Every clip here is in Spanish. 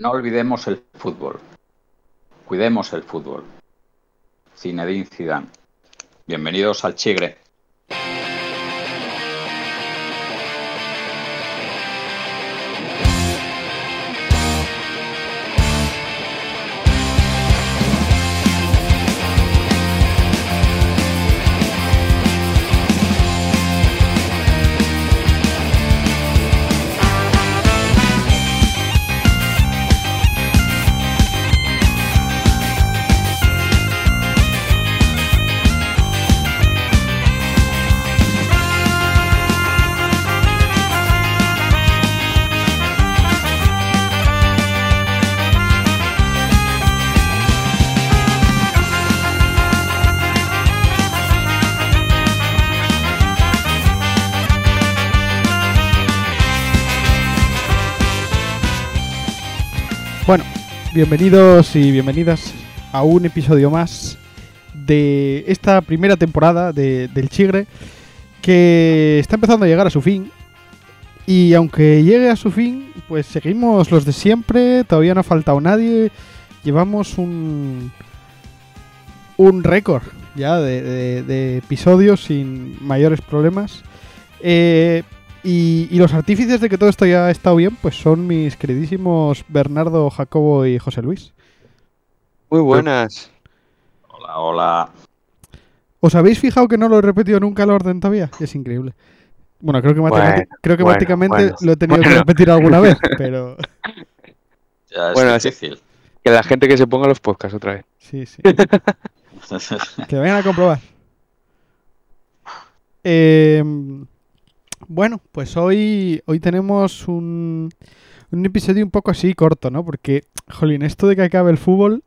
No olvidemos el fútbol. Cuidemos el fútbol. Zinedine Zidane. Bienvenidos al Chigre. Bienvenidos y bienvenidas a un episodio más de esta primera temporada de- del Chigre que está empezando a llegar a su fin. Y aunque llegue a su fin, pues seguimos los de siempre, todavía no ha faltado nadie. Llevamos un, un récord ya de, de- de episodios sin mayores problemas. Eh, y, y los artífices de que todo esto ya ha estado bien, pues son mis queridísimos Bernardo, Jacobo y José Luis. Muy buenas. Hola, hola. ¿Os habéis fijado que no lo he repetido nunca el orden todavía? Es increíble. Bueno, creo que, Bueno, matemati- creo que bueno, prácticamente bueno. lo he tenido que repetir alguna vez, pero Ya es Bueno, así- difícil. Que la gente que se ponga los podcasts otra vez. sí, sí. Que vayan a comprobar. Eh, bueno, pues hoy, hoy tenemos un, un episodio un poco así corto, ¿no? Porque, jolín, esto de que acabe el fútbol,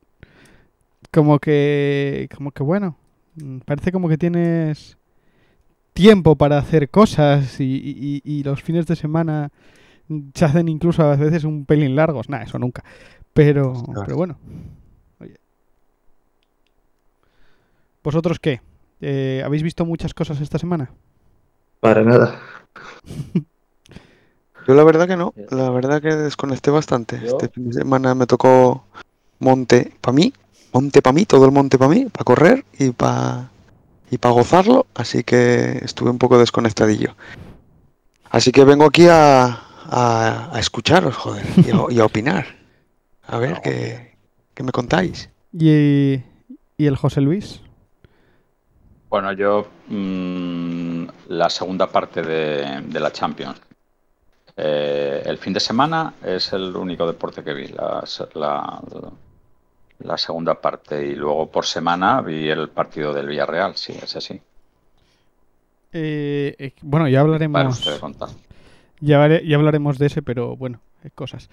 como que, como que bueno, mm, parece como que tienes tiempo para hacer cosas y, y- y los fines de semana se hacen incluso a veces un pelín largos. Nada, eso nunca. Pero, pero bueno. Oye. ¿Vosotros qué? Eh, ¿Habéis visto muchas cosas esta semana? Para nada. Yo la verdad que no. La verdad que desconecté bastante. Yo- Este fin de semana me tocó monte para mí. Monte para mí, todo el monte para mí, para correr y para y para gozarlo. Así que estuve un poco desconectadillo. Así que vengo aquí a, a, a escucharos, joder, y a, y a opinar. A ver qué, qué me contáis. ¿Y, y el José Luis? Bueno, yo mm, la segunda parte de, de la Champions. Eh, el fin de semana es el único deporte que vi, la, la- la segunda parte. Y luego por semana vi el partido del Villarreal, sí, es así. Eh, eh, bueno, ya Para hablaremos. usted contar. Ya, ya hablaremos de ese, pero bueno, eh, cosas.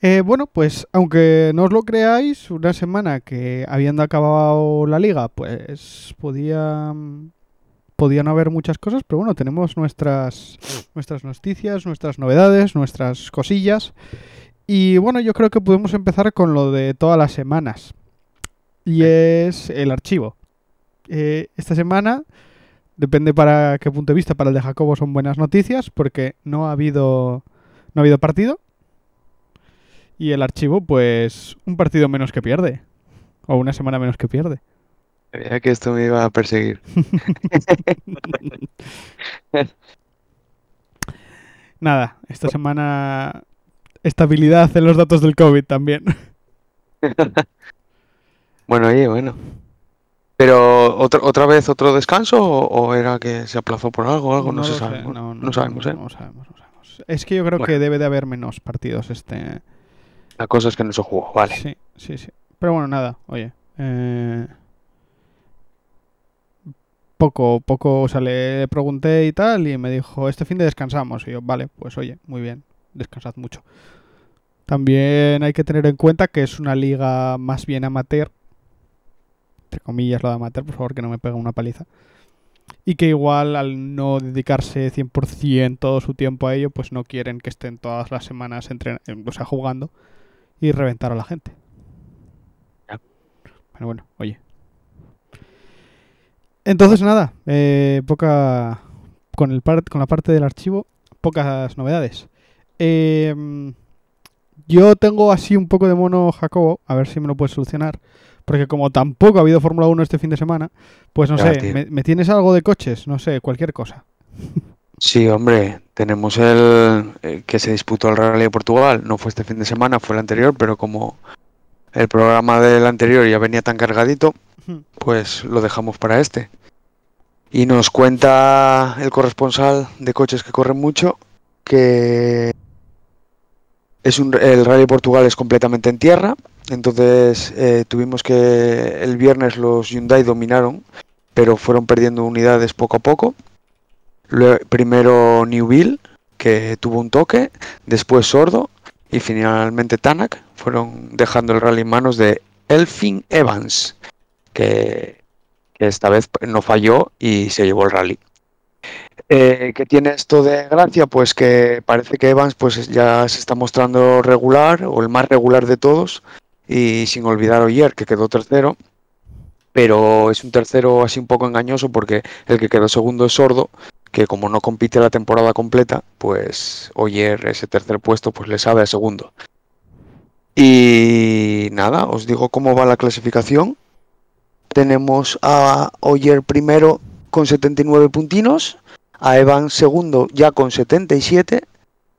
Eh, bueno, pues aunque no os lo creáis, una semana que habiendo acabado la liga, pues podía mm, podía no haber muchas cosas, pero bueno, tenemos nuestras nuestras noticias, nuestras novedades, nuestras cosillas. Y bueno, yo creo que podemos empezar con lo de todas las semanas. Y es el archivo. Eh, esta semana Depende para qué punto de vista. Para el de Jacobo son buenas noticias porque no ha habido no ha habido partido. Y el archivo, pues, un partido menos que pierde. O una semana menos que pierde. Veía que esto me iba a perseguir. Nada, esta semana estabilidad en los datos del COVID también. Bueno, oye, bueno. Pero otra otra vez otro descanso o, o era que se aplazó por algo algo, no, se sabe. sé, No, no, no sabemos, ¿eh? No sabemos, no sabemos. Es que yo creo Bueno. que debe de haber menos partidos este. La cosa es que no se jugó, vale. Sí, sí, sí. Pero bueno, nada, oye. eh, Poco, poco, o sea, le pregunté y tal, y me dijo, este fin de descansamos. Y yo, vale, pues oye, muy bien, descansad mucho. También hay que tener en cuenta que es una liga más bien amateur. Entre comillas lo de amateur, por favor, que no me pegue una paliza. Y que igual al no dedicarse 100% todo su tiempo a ello, pues no quieren que estén todas las semanas entren- o sea, jugando y reventar a la gente. Ya. Pero bueno, oye. Entonces nada, eh, poca con el par- con la parte del archivo, pocas novedades. Eh, Yo tengo así un poco de mono Jacobo, a ver si me lo puedes solucionar. Porque como tampoco ha habido Fórmula 1 este fin de semana, pues no sé, me tienes algo de coches? No sé, cualquier cosa. Sí, hombre, tenemos el, el que se disputó el Rally de Portugal. No fue este fin de semana, fue el anterior, pero como el programa del anterior ya venía tan cargadito, pues lo dejamos para este. Y nos cuenta el corresponsal de coches que corren mucho que es un, el Rally de Portugal es completamente en tierra. Entonces eh, tuvimos que el viernes los Hyundai dominaron, pero fueron perdiendo unidades poco a poco. Lue- primero Newville, que tuvo un toque, después Sordo y finalmente Tanak fueron dejando el rally en manos de Elfin Evans, que, que esta vez no falló y se llevó el rally. Eh, ¿Qué tiene esto de gracia? Pues que parece que Evans pues ya se está mostrando regular o el más regular de todos y sin olvidar Oyer que quedó tercero, pero es un tercero así un poco engañoso porque el que quedó segundo es Sordo que como no compite la temporada completa, pues Oyer ese tercer puesto pues le sabe a segundo. Y nada, os digo cómo va la clasificación. Tenemos a Oyer primero con 79 puntinos, a Evan segundo ya con 77,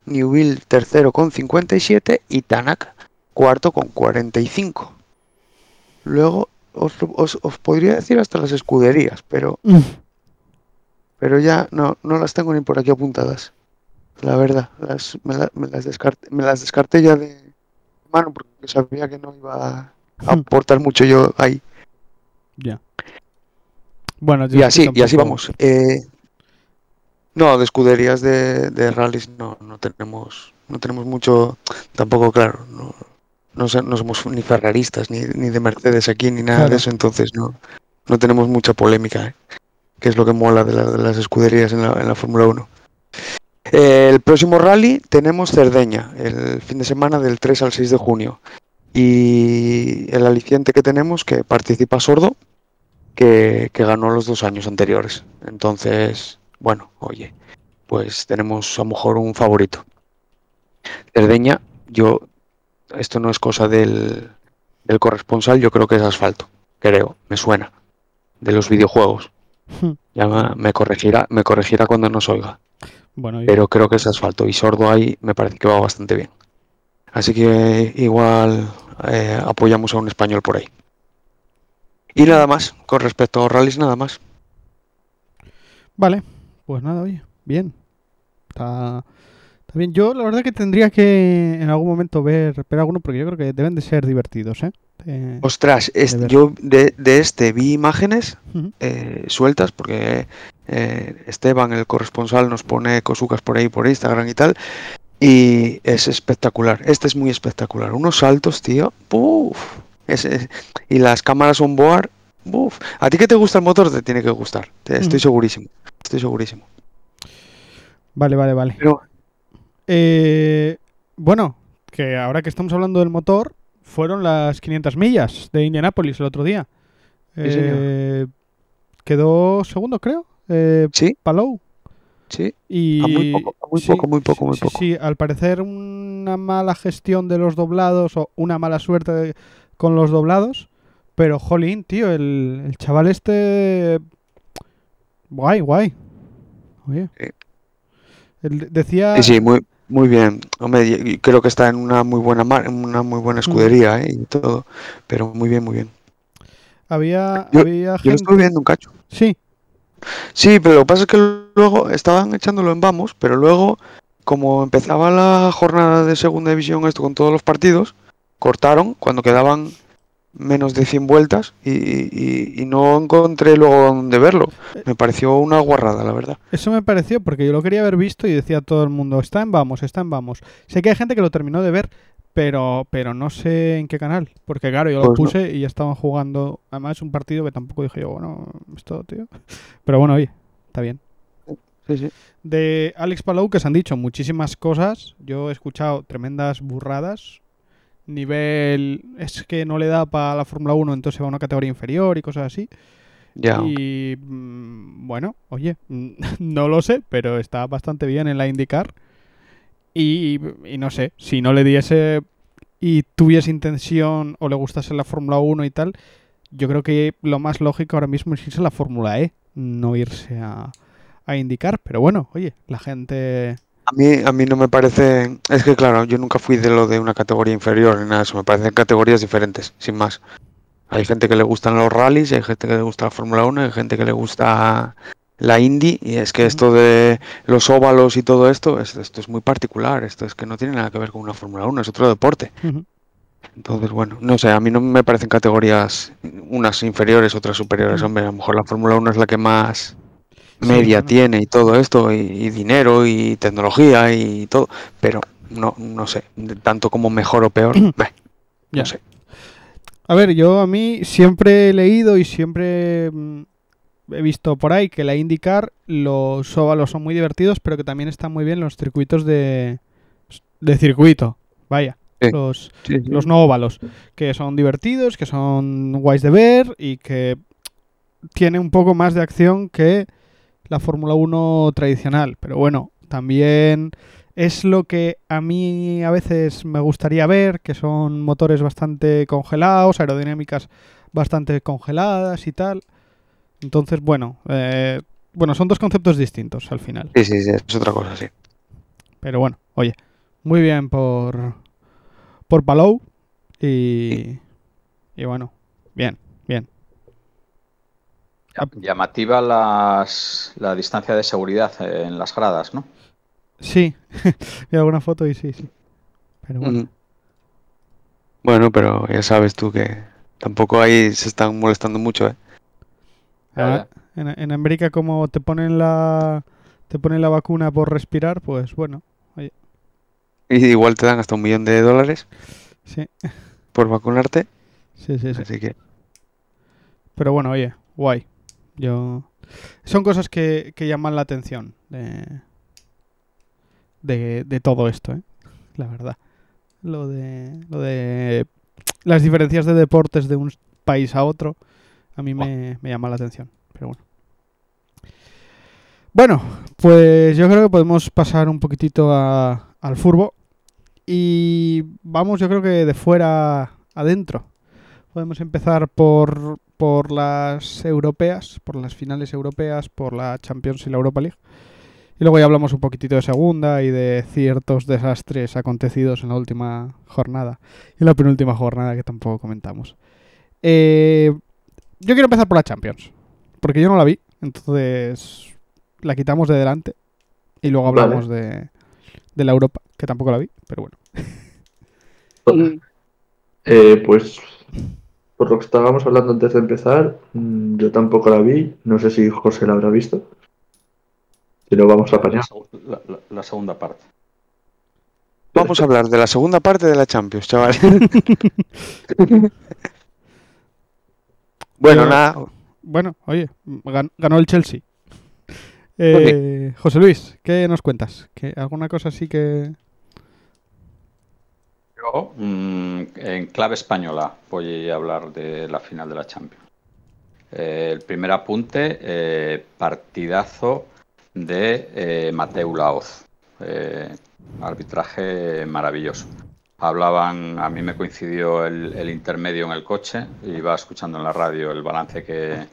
Newville tercero con 57 y Tanak cuarto con 45. Luego os, os- os podría decir hasta las escuderías, pero pero ya no, no las tengo ni por aquí apuntadas. La verdad, las, me, la- me las descarté, me las descarté ya de mano porque sabía que no iba a Hmm. aportar mucho yo ahí. Ya. Bueno, yo Y así, y así tampoco- vamos. Eh, no, de escuderías de, de rallies no, no tenemos, no tenemos mucho, tampoco claro, no, no, no somos ni ferraristas ni, ni de Mercedes aquí ni nada Claro. de eso, entonces no, no tenemos mucha polémica, ¿eh? Que es lo que mola de, de las escuderías en la, en la Fórmula 1. Eh, el próximo rally tenemos Cerdeña, el fin de semana del 3 al 6 de junio. Y el aliciente que tenemos, que participa Sordo, que, ganó los dos años anteriores. Entonces, bueno, oye, pues tenemos a lo mejor un favorito. Cerdeña, yo, esto no es cosa del corresponsal, yo creo que es asfalto, creo, me suena, de los videojuegos. Ya me, me corregirá, me corregirá cuando nos oiga, Bueno, y- pero creo que es asfalto y sordo ahí me parece que va bastante bien. Así que igual eh, apoyamos a un español por ahí. Y nada más, con respecto a rallies, nada más. Vale, pues nada, oye, bien. Está, bien. Yo la verdad que tendría que en algún momento ver, ver alguno porque yo creo que deben de ser divertidos, ¿eh? Ostras, yo de, de este vi imágenes eh, sueltas porque eh, Esteban, el corresponsal, nos pone cosucas por ahí por Instagram y tal. Y es espectacular. Este es muy espectacular. Unos saltos, tío. ¡Puf! Es- es- y las cámaras on board. A ti que te gusta el motor, te tiene que gustar. Estoy Ujú. segurísimo. Estoy segurísimo. Vale, vale, vale. Pero Eh, bueno, que ahora que estamos hablando del motor, fueron las 500 millas de Indianápolis el otro día. Sí, señor. Eh, quedó segundo, creo. Eh, sí, Palou. sí. Y A muy poco, a muy poco, muy poco, muy sí, poco. Sí, al parecer una mala gestión de los doblados o una mala suerte de- con los doblados. Pero, jolín, tío, el, el chaval este... Guay, guay. Oye. Él decía... Sí, muy, muy bien. Hombre, creo que está en una muy buena mar- en una muy buena escudería, ¿eh? y todo. Pero muy bien, muy bien. Había, Yo- había Yo lo gente... estuve viendo un cacho. Sí, Sí, pero lo que pasa es que luego estaban echándolo en vamos, pero luego, como empezaba la jornada de segunda división, esto con todos los partidos, cortaron cuando quedaban menos de 100 vueltas y, y- y no encontré luego dónde verlo. Me pareció una guarrada, la verdad. eso me pareció porque yo lo quería haber visto y decía todo el mundo, está en vamos, está en vamos. Sé que hay gente que lo terminó de ver, pero, pero no sé en qué canal. Porque claro, yo lo Pues no. puse y ya estaban jugando. Además un partido que tampoco dije yo, bueno, esto, tío. Pero bueno, oye, está bien. Sí, sí. De Alex Palou que se han dicho muchísimas cosas. Yo he escuchado tremendas burradas. Nivel es que no le da para la Fórmula 1, entonces va a una categoría inferior y cosas así. Ya. Y mm, bueno, oye, no lo sé, pero está bastante bien en la IndyCar. Y, y no sé, si no le diese y tuviese intención o le gustase la Fórmula 1 y tal, yo creo que lo más lógico ahora mismo es irse a la Fórmula E, no irse a, a indicar. Pero bueno, oye, la gente... A mí, a mí no me parece. Es que, claro, yo nunca fui de lo de una categoría inferior ni nada de eso. Me parecen categorías diferentes, sin más. Hay gente que le gustan los rallies, hay gente que le gusta la Fórmula 1, hay gente que le gusta la Indy. Y es que esto de los óvalos y todo esto, es- esto es muy particular. Esto es que no tiene nada que ver con una Fórmula 1, es otro deporte. Entonces, bueno, no sé, a mí no me parecen categorías unas inferiores, otras superiores. Hombre, a lo mejor la Fórmula 1 es la que más media tiene y todo esto, y, y dinero y tecnología y todo, pero no, no sé, tanto como mejor o peor, beh, Ya. no sé. A ver, yo a mí siempre he leído y siempre mm, he visto por ahí que la IndyCar, los óvalos son muy divertidos, pero que también están muy bien los circuitos de, de circuito. Vaya, Sí. los, los no óvalos, que son divertidos, que son guays de ver y que tiene un poco más de acción que la Fórmula 1 tradicional. Pero bueno, también es lo que a mí a veces me gustaría ver, que son motores bastante congelados, aerodinámicas bastante congeladas y tal. Entonces, bueno, eh, bueno, son dos conceptos distintos al final. Sí, sí, sí, es otra cosa, sí. Pero bueno, oye, muy bien por por Palou y y bueno, bien, bien. Llamativa las, la distancia de seguridad en las gradas, ¿no? Sí, vi alguna foto y sí, sí. Pero bueno. Bueno, pero ya sabes tú que tampoco ahí se están molestando mucho, ¿eh? ah, en, en América como te ponen la te ponen la vacuna por respirar, pues bueno, Y igual te dan hasta un millón de dólares sí, por vacunarte, sí, sí, sí. así que Pero bueno, oye, guay. Yo son cosas que, que llaman la atención de, de, de todo esto, ¿eh? la verdad. Lo de, lo de las diferencias de deportes de un país a otro, a mí me, me llama la atención. Pero bueno. Bueno, pues yo creo que podemos pasar un poquitito a- al furbo. Y vamos, yo creo que de fuera adentro. Podemos empezar por, por las europeas, por las finales europeas, por la Champions y la Europa League. Y luego ya hablamos un poquitito de segunda y de ciertos desastres acontecidos en la última jornada. Y en la penúltima jornada que tampoco comentamos. Eh, yo quiero empezar por la Champions. Porque yo no la vi. Entonces la quitamos de delante. Y luego Vale. hablamos de, de la Europa, que tampoco la vi. Pero bueno. Eh, pues por lo que estábamos hablando antes de empezar, mm, yo tampoco la vi. No sé si José la habrá visto. Si no, vamos a La, apañar. la- la- la segunda parte. vamos a hablar de la segunda parte de la Champions, chaval. bueno, Yo- nada, Bueno, oye, gan- ganó el Chelsea. Eh, José Luis, ¿qué nos cuentas? ¿Que ¿Alguna cosa así que...? Mm, en clave española, voy a hablar de la final de la Champions. Eh, el primer apunte, eh, partidazo de eh, Mateu Laoz. Eh, arbitraje maravilloso. Hablaban, a mí me coincidió el, el intermedio en el coche, iba escuchando en la radio el balance que,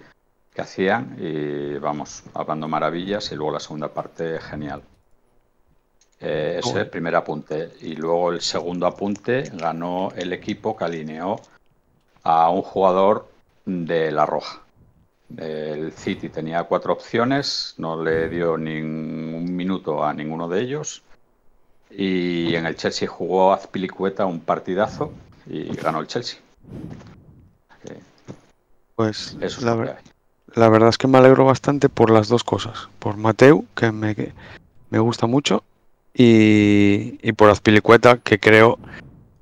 que hacían y vamos, hablando maravillas y luego la segunda parte genial. Eh, ese es el primer apunte. Y luego el segundo apunte ganó el equipo que alineó a un jugador de la Roja. El City tenía cuatro opciones, no le dio ni un minuto a ninguno de ellos. Y en el Chelsea jugó Azpilicueta un partidazo y ganó el Chelsea. Eh, pues Eso es la, ver- la verdad es que me alegro bastante por las dos cosas. Por Mateu, que me, que me gusta mucho, y, y por Azpilicueta, que creo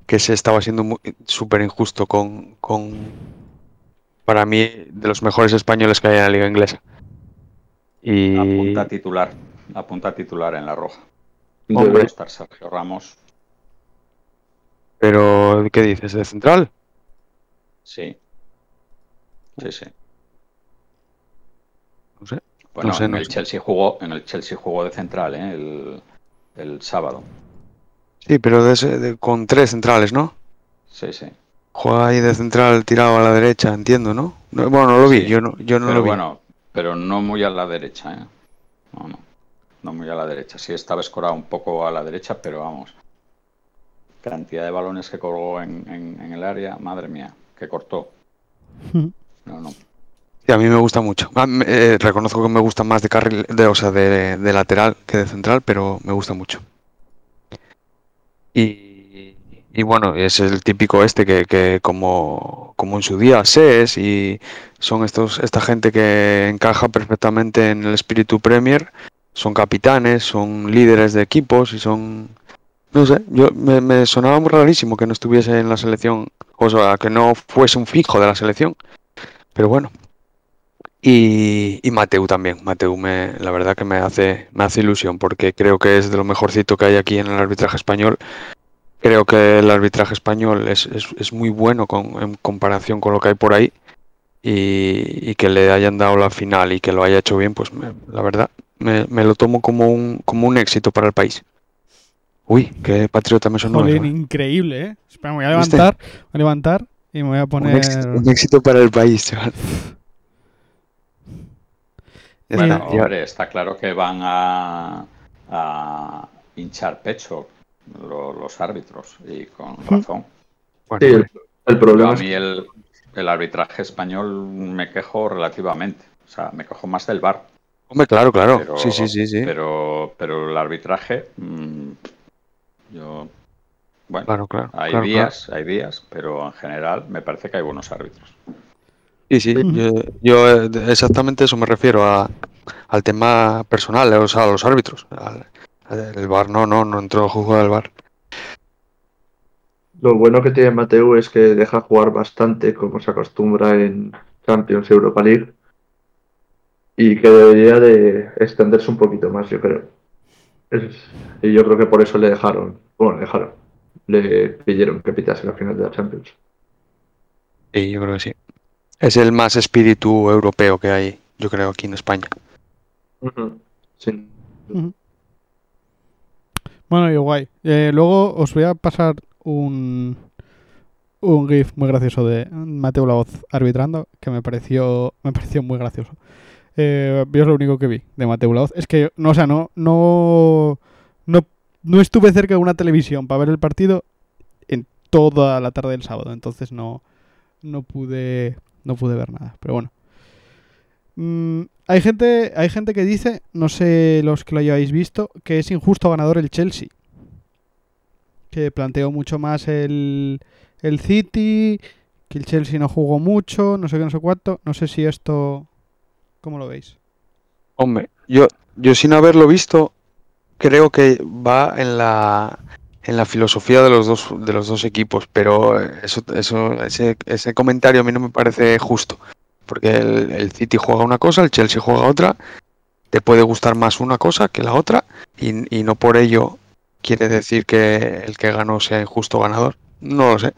que se estaba siendo súper injusto con, con, para mí, de los mejores españoles que hay en la liga inglesa. Y Apunta titular, apunta titular en la Roja. A estar Sergio Ramos. pero, ¿qué dices? ¿De central? Sí. Sí, sí. No sé. Bueno, No sé, en, el sé. Chelsea jugó, en el Chelsea jugó de central, ¿eh? el, el sábado. Sí, pero de ese- de- con tres centrales, ¿no? sí, sí. Juega ahí de central tirado a la derecha, entiendo, ¿no? No, bueno, no lo vi, Sí, yo no, yo no pero lo vi. bueno, pero no muy a la derecha, ¿eh? No, no. No muy a la derecha. Sí estaba escorado un poco a la derecha, pero vamos. Cantidad de balones que colgó en, en- en el área, madre mía, que cortó. No, no. Sí, a mí me gusta mucho. Ah, eh, reconozco que me gusta más de carril, de, o sea, de, de lateral que de central, pero me gusta mucho. Y, y bueno, es el típico este que, que como, como en su día SES y son estos, esta gente que encaja perfectamente en el espíritu Premier, son capitanes, son líderes de equipos y son, no sé, yo me, me sonaba muy rarísimo que no estuviese en la selección, o sea, que no fuese un fijo de la selección, pero bueno. Y, y Mateu también. Mateu me, la verdad que me hace, me hace ilusión porque creo que es de lo mejorcito que hay aquí en el arbitraje español. Creo que el arbitraje español es, es- es muy bueno con- en comparación con lo que hay por ahí. Y, y que le hayan dado la final y que lo haya hecho bien, pues me- la verdad me, me lo tomo como un, como un éxito para el país. Uy, qué patriota me sonó. Jolín, ¿eh? increíble, ¿eh? Espera, me voy a ¿Viste? levantar, voy a levantar y me voy a Un poner... éxito, un éxito para el país, chaval. Bueno, está, hombre, está claro que van a, a hinchar pecho lo- los árbitros y con razón. bueno, Sí, el, el Yo problema a mí el, el arbitraje español me quejo relativamente. O sea, me quejo más del bar. hombre, claro, claro. Pero, sí, sí, sí, sí. Pero, pero el arbitraje, mm, yo, bueno, Claro, claro. hay claro, claro. días, hay días, pero en general me parece que hay buenos árbitros. Sí, sí, yo, yo, eh, exactamente eso me refiero a, al tema personal, eh, o sea, a los árbitros. al- el bar no, no, no entró a jugar al bar. Lo bueno que tiene Mateu es que deja jugar bastante, como se acostumbra en Champions y Europa League, y que debería de extenderse un poquito más, yo creo. Es- y yo creo que por eso le dejaron, bueno, le dejaron, le pidieron que pitase la final de la Champions. Sí, yo creo que sí. Es el más espíritu europeo que hay, yo creo, aquí en España. Sí. Bueno, y guay. Eh, luego os voy a pasar un, un GIF muy gracioso de Mateo La Voz arbitrando que me pareció, me pareció muy gracioso. Eh, yo es lo único que vi de Mateo La Voz. Es que, no, o sea, no, no, no, no estuve cerca de una televisión para ver el partido en toda la tarde del sábado. Entonces no, no pude, no pude ver nada. Pero bueno. Mm, hay gente, hay gente que dice, no sé los que lo hayáis visto, que es injusto ganador el Chelsea. Que planteó mucho más el, el City, que el Chelsea no jugó mucho, no sé qué, no sé cuánto. No sé si esto... ¿Cómo lo veis? Hombre, yo, yo sin haberlo visto, creo que va en la, en la filosofía de los dos, de los dos equipos, pero eso, eso, ese, comentario a mí no me parece justo, porque el, el City juega una cosa, el Chelsea juega otra, te puede gustar más una cosa que la otra, y, y no por ello quiere decir que el que ganó sea injusto ganador. No lo sé.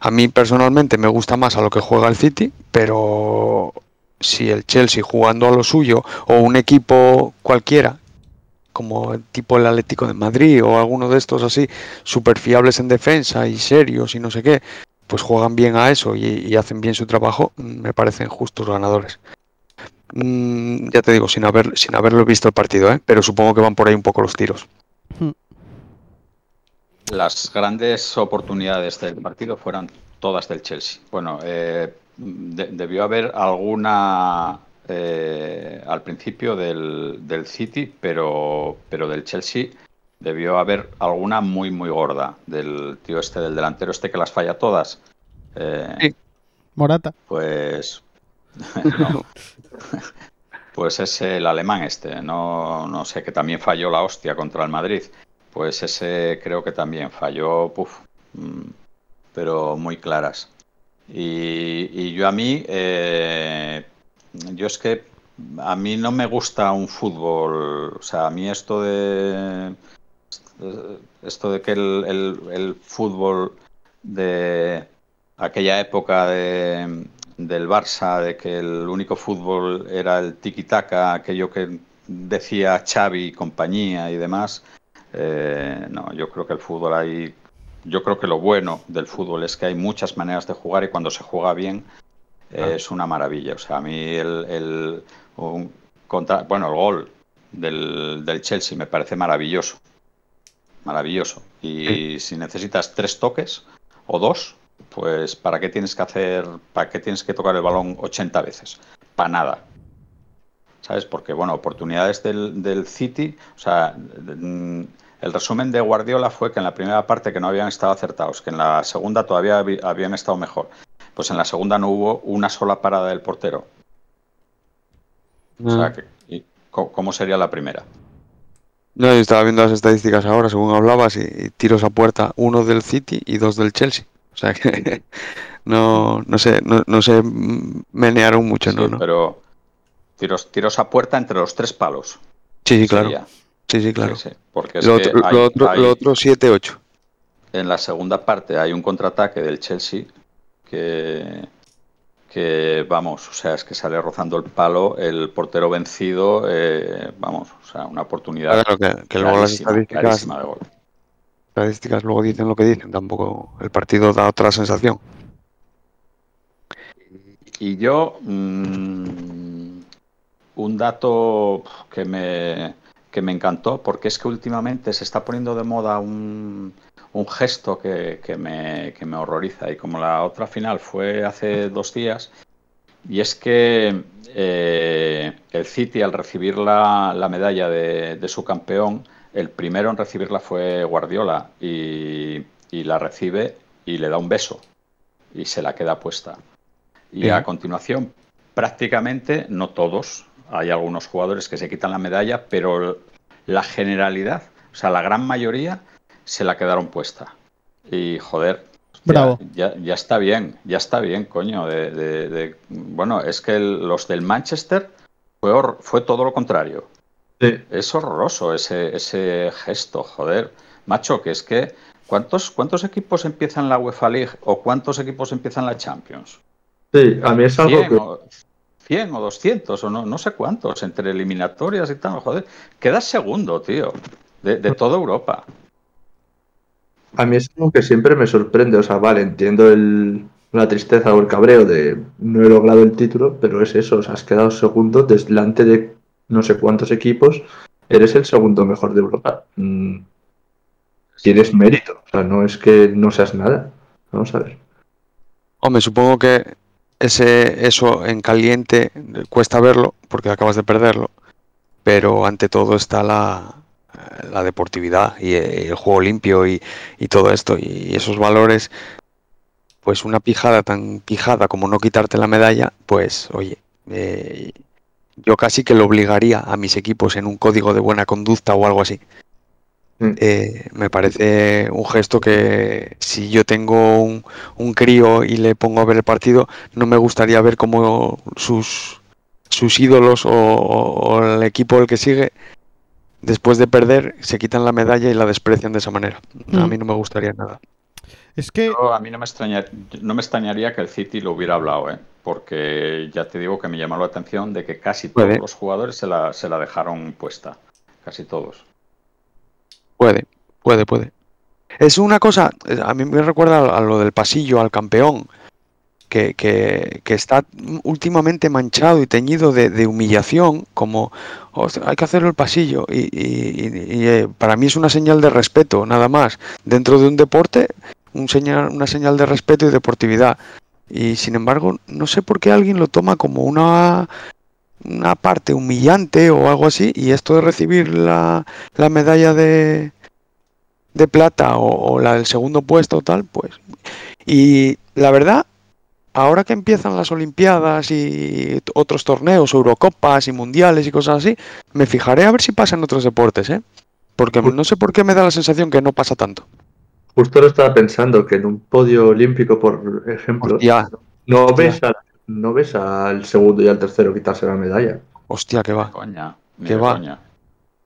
A mí personalmente me gusta más a lo que juega el City, pero si el Chelsea jugando a lo suyo o un equipo cualquiera, como el tipo el Atlético de Madrid o alguno de estos así, súper fiables en defensa y serios y no sé qué, pues juegan bien a eso y, y hacen bien su trabajo, mm, me parecen justos ganadores. Mm, ya te digo, sin, haber, sin haberlo visto el partido, ¿eh? pero supongo que van por ahí un poco los tiros. Las grandes oportunidades del partido fueron todas del Chelsea. Bueno, eh, de- debió haber alguna eh, al principio del, del City, pero, pero del Chelsea debió haber alguna muy, muy gorda. Del tío este, del delantero este que las falla todas. Eh, Sí. Morata. Pues. no. Pues es el alemán este, no, no sé, que también falló la hostia contra el Madrid. Pues ese creo que también falló, puf, mm, pero muy claras. Y, y yo a mí, eh, yo es que a mí no me gusta un fútbol, o sea, a mí esto de esto de que el, el- el fútbol de aquella época de, del Barça, de que el único fútbol era el tiki-taka, aquello que decía Xavi y compañía y demás, eh, no, yo creo que el fútbol hay yo creo que lo bueno del fútbol es que hay muchas maneras de jugar y cuando se juega bien eh, es una maravilla. O sea, a mí el, el un contra, bueno, el gol del, del Chelsea me parece maravilloso. Maravilloso. Y si necesitas tres toques o dos, pues ¿para qué tienes que hacer, para qué tienes que tocar el balón 80 veces? Para nada. ¿Sabes? Porque, bueno, oportunidades del, del City, o sea, mm, el resumen de Guardiola fue que en la primera parte que no habían estado acertados, que en la segunda todavía habían estado mejor. Pues en la segunda no hubo una sola parada del portero. O sea, que, y co- ¿cómo sería la primera? No, yo estaba viendo las estadísticas ahora, según hablabas, y, tiros a puerta, uno del City y dos del Chelsea. O sea que no, no sé, no, no se mm, menearon mucho, Sí, ¿no? pero tiros, tiros a puerta entre los tres palos. Sí, sí, claro. sería. Sí, sí, claro. Sí, sí, Porque Lo que otro, hay- lo otro, hay- lo otro 7-8. en la segunda parte hay un contraataque del Chelsea que, que, vamos, o sea, es que sale rozando el palo, el portero vencido, eh, vamos, o sea, una oportunidad Claro, que, que luego las estadísticas, de gol. estadísticas luego dicen lo que dicen, tampoco el partido da otra sensación. Y yo, mm, un dato que me, que me encantó, porque es que últimamente se está poniendo de moda un, un gesto que, que me, que me horroriza. Y como la otra final fue hace dos días, y es que eh, el City al recibir la, la medalla de, de su campeón, el primero en recibirla fue Guardiola y, y la recibe y le da un beso y se la queda puesta. Y Sí. a continuación, prácticamente, no todos, hay algunos jugadores que se quitan la medalla, pero la generalidad, o sea, la gran mayoría, se la quedaron puesta. Y joder, Bravo. Ya, ya está bien, ya está bien, coño. De, de- de- bueno, es que el- los del Manchester fue, hor- fue todo lo contrario. Sí. Es horroroso ese, ese gesto, joder. Macho, que es que ¿cuántos, ¿cuántos equipos empiezan la UEFA League o cuántos equipos empiezan la Champions? Sí, a mí es algo 100 que o, 100 o 200 o no, no sé cuántos, entre eliminatorias y tal, joder. Quedas segundo, tío, de, de toda Europa. A mí es algo que siempre me sorprende. O sea, vale, entiendo el, la tristeza o el cabreo de no he logrado el título, pero es eso. O sea, has quedado segundo delante de no sé cuántos equipos. Eres el segundo mejor de Europa. Mm, Tienes mérito. O sea, no es que no seas nada. Vamos a ver. Hombre, supongo que ese, eso en caliente cuesta verlo porque acabas de perderlo, pero ante todo está la, la deportividad y eh, el juego limpio y, y todo esto y esos valores, pues una pijada tan pijada como no quitarte la medalla, pues oye, eh, yo casi que lo obligaría a mis equipos en un código de buena conducta o algo así. Mm. Eh, me parece un gesto que si yo tengo un, un crío y le pongo a ver el partido, no me gustaría ver cómo sus, sus ídolos o, o el equipo el que sigue, después de perder, se quitan la medalla y la desprecian de esa manera. A Mm. mí no me gustaría nada. Es que Yo, a mí no me, extraña, no me extrañaría que el City lo hubiera hablado, ¿eh? porque ya te digo que me llamó la atención de que casi Puede. todos los jugadores se la, se la dejaron puesta. Casi todos. Puede, puede, puede. Es una cosa, a mí me recuerda a, a lo del pasillo, al campeón, que, que- que está últimamente manchado y teñido de, de humillación, como "Hostia, hay que hacerlo el pasillo. Y, y- eh, para mí es una señal de respeto, nada más. Dentro de un deporte, una señal de respeto y deportividad. Y sin embargo, no sé por qué alguien lo toma como una, una parte humillante o algo así. Y esto de recibir la, la medalla de, de plata o, o la del segundo puesto tal, pues. Y la verdad, ahora que empiezan las Olimpiadas y otros torneos, Eurocopas y Mundiales y cosas así, me fijaré a ver si pasa en otros deportes, ¿eh? Porque Pues- no sé por qué me da la sensación que no pasa tanto. Justo lo estaba pensando que en un podio olímpico, por ejemplo, Hostia, no ves, al, no ves al segundo y al tercero quitarse la medalla. hostia, que va, Coña, ni ¿Qué de va? coña.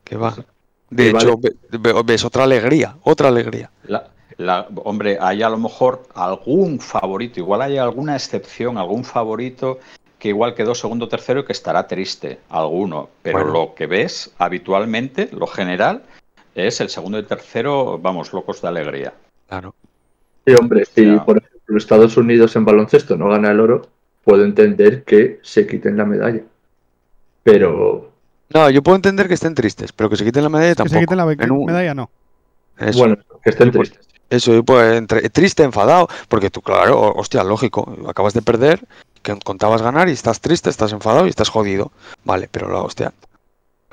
que va. De vale. hecho, ve- ve- ves otra alegría, otra alegría. La- la- hombre, hay a lo mejor algún favorito, igual hay alguna excepción, algún favorito que igual quedó segundo o tercero y que estará triste, alguno, pero Bueno. lo que ves habitualmente, lo general, es el segundo y tercero, vamos, locos de alegría. Claro. Sí, hombre, si por ejemplo Estados Unidos en baloncesto no gana el oro, puedo entender que se quiten la medalla. Pero No, yo puedo entender que estén tristes, pero que se quiten la medalla Que tampoco. se quiten la un- medalla, no. Eso, bueno, que estén pues, tristes. eso, yo puedo- entre- triste, enfadado, porque tú, claro, ho- hostia, lógico, acabas de perder, que contabas ganar y estás triste, estás enfadado y estás jodido. Vale, pero la hostia,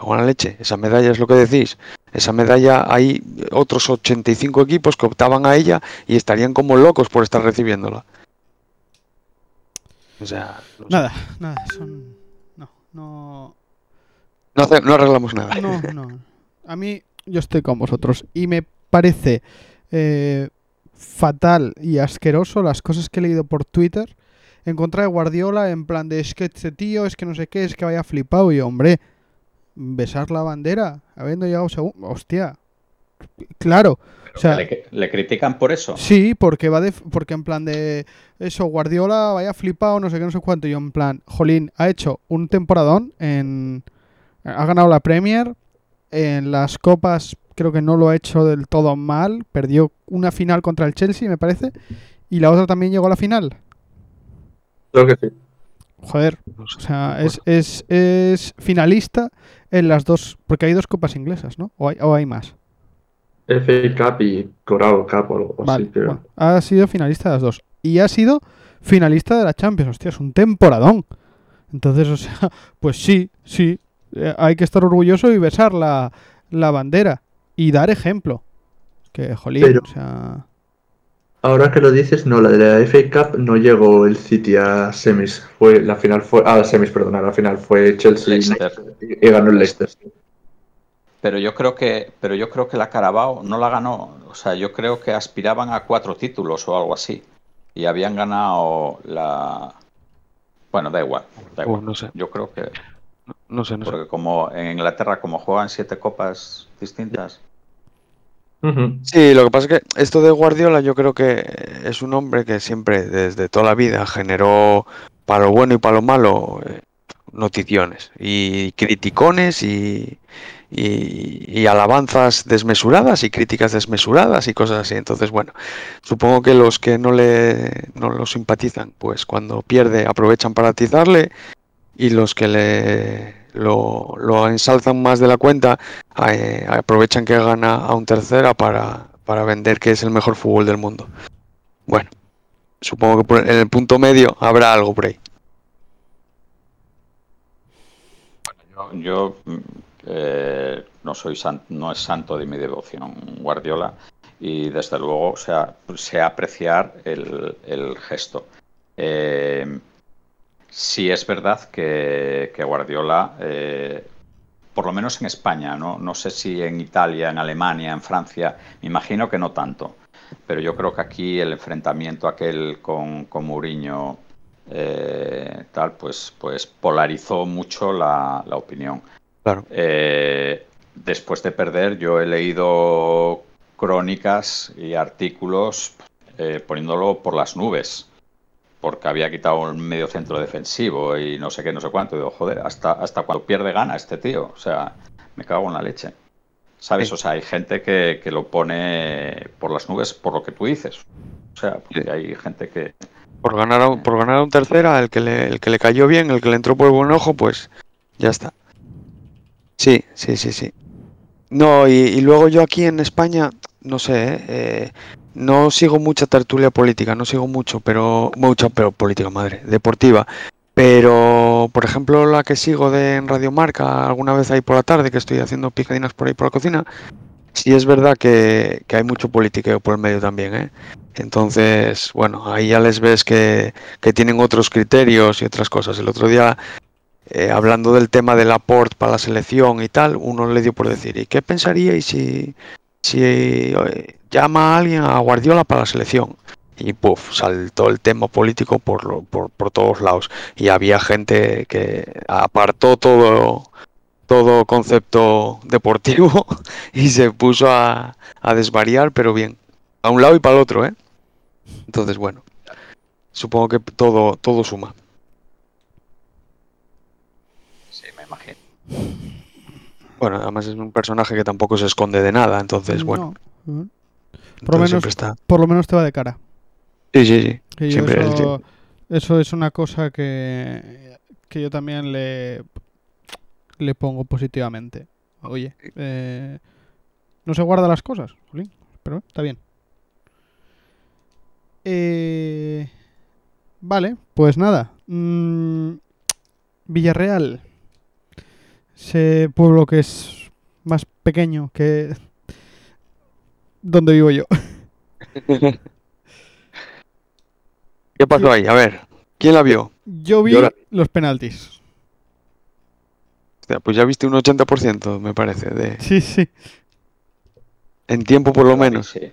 la leche, esa medalla es lo que decís. Esa medalla hay otros 85 equipos que optaban a ella y estarían como locos por estar recibiéndola. O sea, no, sé. Nada, nada, son. No, no. no, hace- no arreglamos nada. No, no. A mí, yo estoy con vosotros. Y me parece eh, fatal y asqueroso las cosas que he leído por Twitter en contra de Guardiola, en plan de es que este tío, es que no sé qué, es que vaya flipado. Y hombre, besar la bandera, habiendo llegado segundo. Hostia. Claro. O sea, ¿Le, le critican por eso? Sí, porque va de, porque en plan de eso, Guardiola vaya flipado, no sé qué, no sé cuánto. Y yo en plan, Jolín, ha hecho un temporadón en. Ha ganado la Premier. En las copas creo que no lo ha hecho del todo mal. Perdió una final contra el Chelsea, me parece. Y la otra también llegó a la final. Creo que sí. Joder, o sea, es, es, es finalista en las dos. Porque hay dos copas inglesas, ¿no? O hay, o hay más. FA Cup y Corao Cup o algo Vale, así. creo. bueno, ha sido finalista de las dos. Y ha sido finalista de la Champions. Hostia, es un temporadón. Entonces, o sea, pues sí, sí. Eh, hay que estar orgulloso y besar la, la bandera. Y dar ejemplo. Que, jolín, Pero- o sea... Ahora que lo dices, no, la de la FA Cup no llegó el City a semis. Fue, la final fue. Ah, semis, perdona, la final fue Chelsea Leicester. y, y ganó el Leicester. Pero yo creo que, pero yo creo que la Carabao no la ganó. O sea, yo creo que aspiraban a cuatro títulos o algo así. Y habían ganado la. Bueno, da igual. Da Uh, igual. no sé, Yo creo que. No sé, no sé. Porque como en Inglaterra, como juegan siete copas distintas. Sí, lo que pasa es que esto de Guardiola yo creo que es un hombre que siempre, desde toda la vida, generó para lo bueno y para lo malo eh, noticiones y criticones y, y, y alabanzas desmesuradas y críticas desmesuradas y cosas así. Entonces, bueno, supongo que los que no le no lo simpatizan, pues cuando pierde aprovechan para atizarle y los que le lo, lo ensalzan más de la cuenta eh, aprovechan que gana a un tercera para, para vender que es el mejor fútbol del mundo. Bueno, supongo que en el punto medio habrá algo por ahí. Yo, eh, no soy san- no es santo de mi devoción Guardiola y desde luego o sea, sé apreciar el, el gesto. Eh, sí es verdad que, que Guardiola, eh, por lo menos en España, ¿no? no sé si en Italia, en Alemania, en Francia, me imagino que no tanto, pero yo creo que aquí el enfrentamiento aquel con, con Mourinho eh, tal, pues, pues polarizó mucho la, la opinión. Claro. Eh, después de perder, yo he leído crónicas y artículos eh, poniéndolo por las nubes, porque había quitado un medio centro defensivo y no sé qué, no sé cuánto. Y digo, joder, hasta, hasta cuando pierde gana este tío. O sea, me cago en la leche. ¿Sabes? Sí. O sea, hay gente que, que lo pone por las nubes por lo que tú dices. O sea, porque Sí. hay gente que, Por ganar a, un- por ganar a un tercera, el que, le, el que le cayó bien, el que le entró por el buen ojo, pues ya está. Sí, sí, sí, sí. No, y, y luego yo aquí en España, no sé, ¿eh? Eh, no sigo mucha tertulia política, no sigo mucho, pero mucha, pero política, madre, deportiva. Pero, por ejemplo, la que sigo de en Radio Marca, alguna vez ahí por la tarde, que estoy haciendo picadinas por ahí por la cocina, sí es verdad que, que hay mucho politiqueo por el medio también, ¿eh? Entonces, bueno, ahí ya les ves que, que tienen otros criterios y otras cosas. El otro día, eh, hablando del tema del aporte para la selección y tal, uno le dio por decir, ¿y qué pensaríais si, si eh, llama a alguien a Guardiola para la selección? Y puff, saltó el tema político por, lo- por, por todos lados. Y había gente que apartó todo, todo concepto deportivo y se puso a, a desvariar, pero bien. A un lado y para el otro, ¿eh? Entonces, bueno, supongo que todo, todo suma. sí, me imagino. Bueno, además es un personaje que tampoco se esconde de nada, entonces, bueno. no. Por lo Entonces menos- está. Por lo menos te va de cara. Sí, sí, sí. Siempre eso, eso es una cosa que, que yo también le, le pongo positivamente. Oye, eh, no se guarda las cosas, pero está bien. Eh, vale, pues nada. Mm, Villarreal. Ese pueblo que es más pequeño que donde vivo yo. ¿Qué pasó ahí? A ver, ¿quién la vio? Yo vi Yo la- los penaltis. Hostia, pues ya viste un 80%, me parece, de Sí, sí. en tiempo por lo menos. Sí.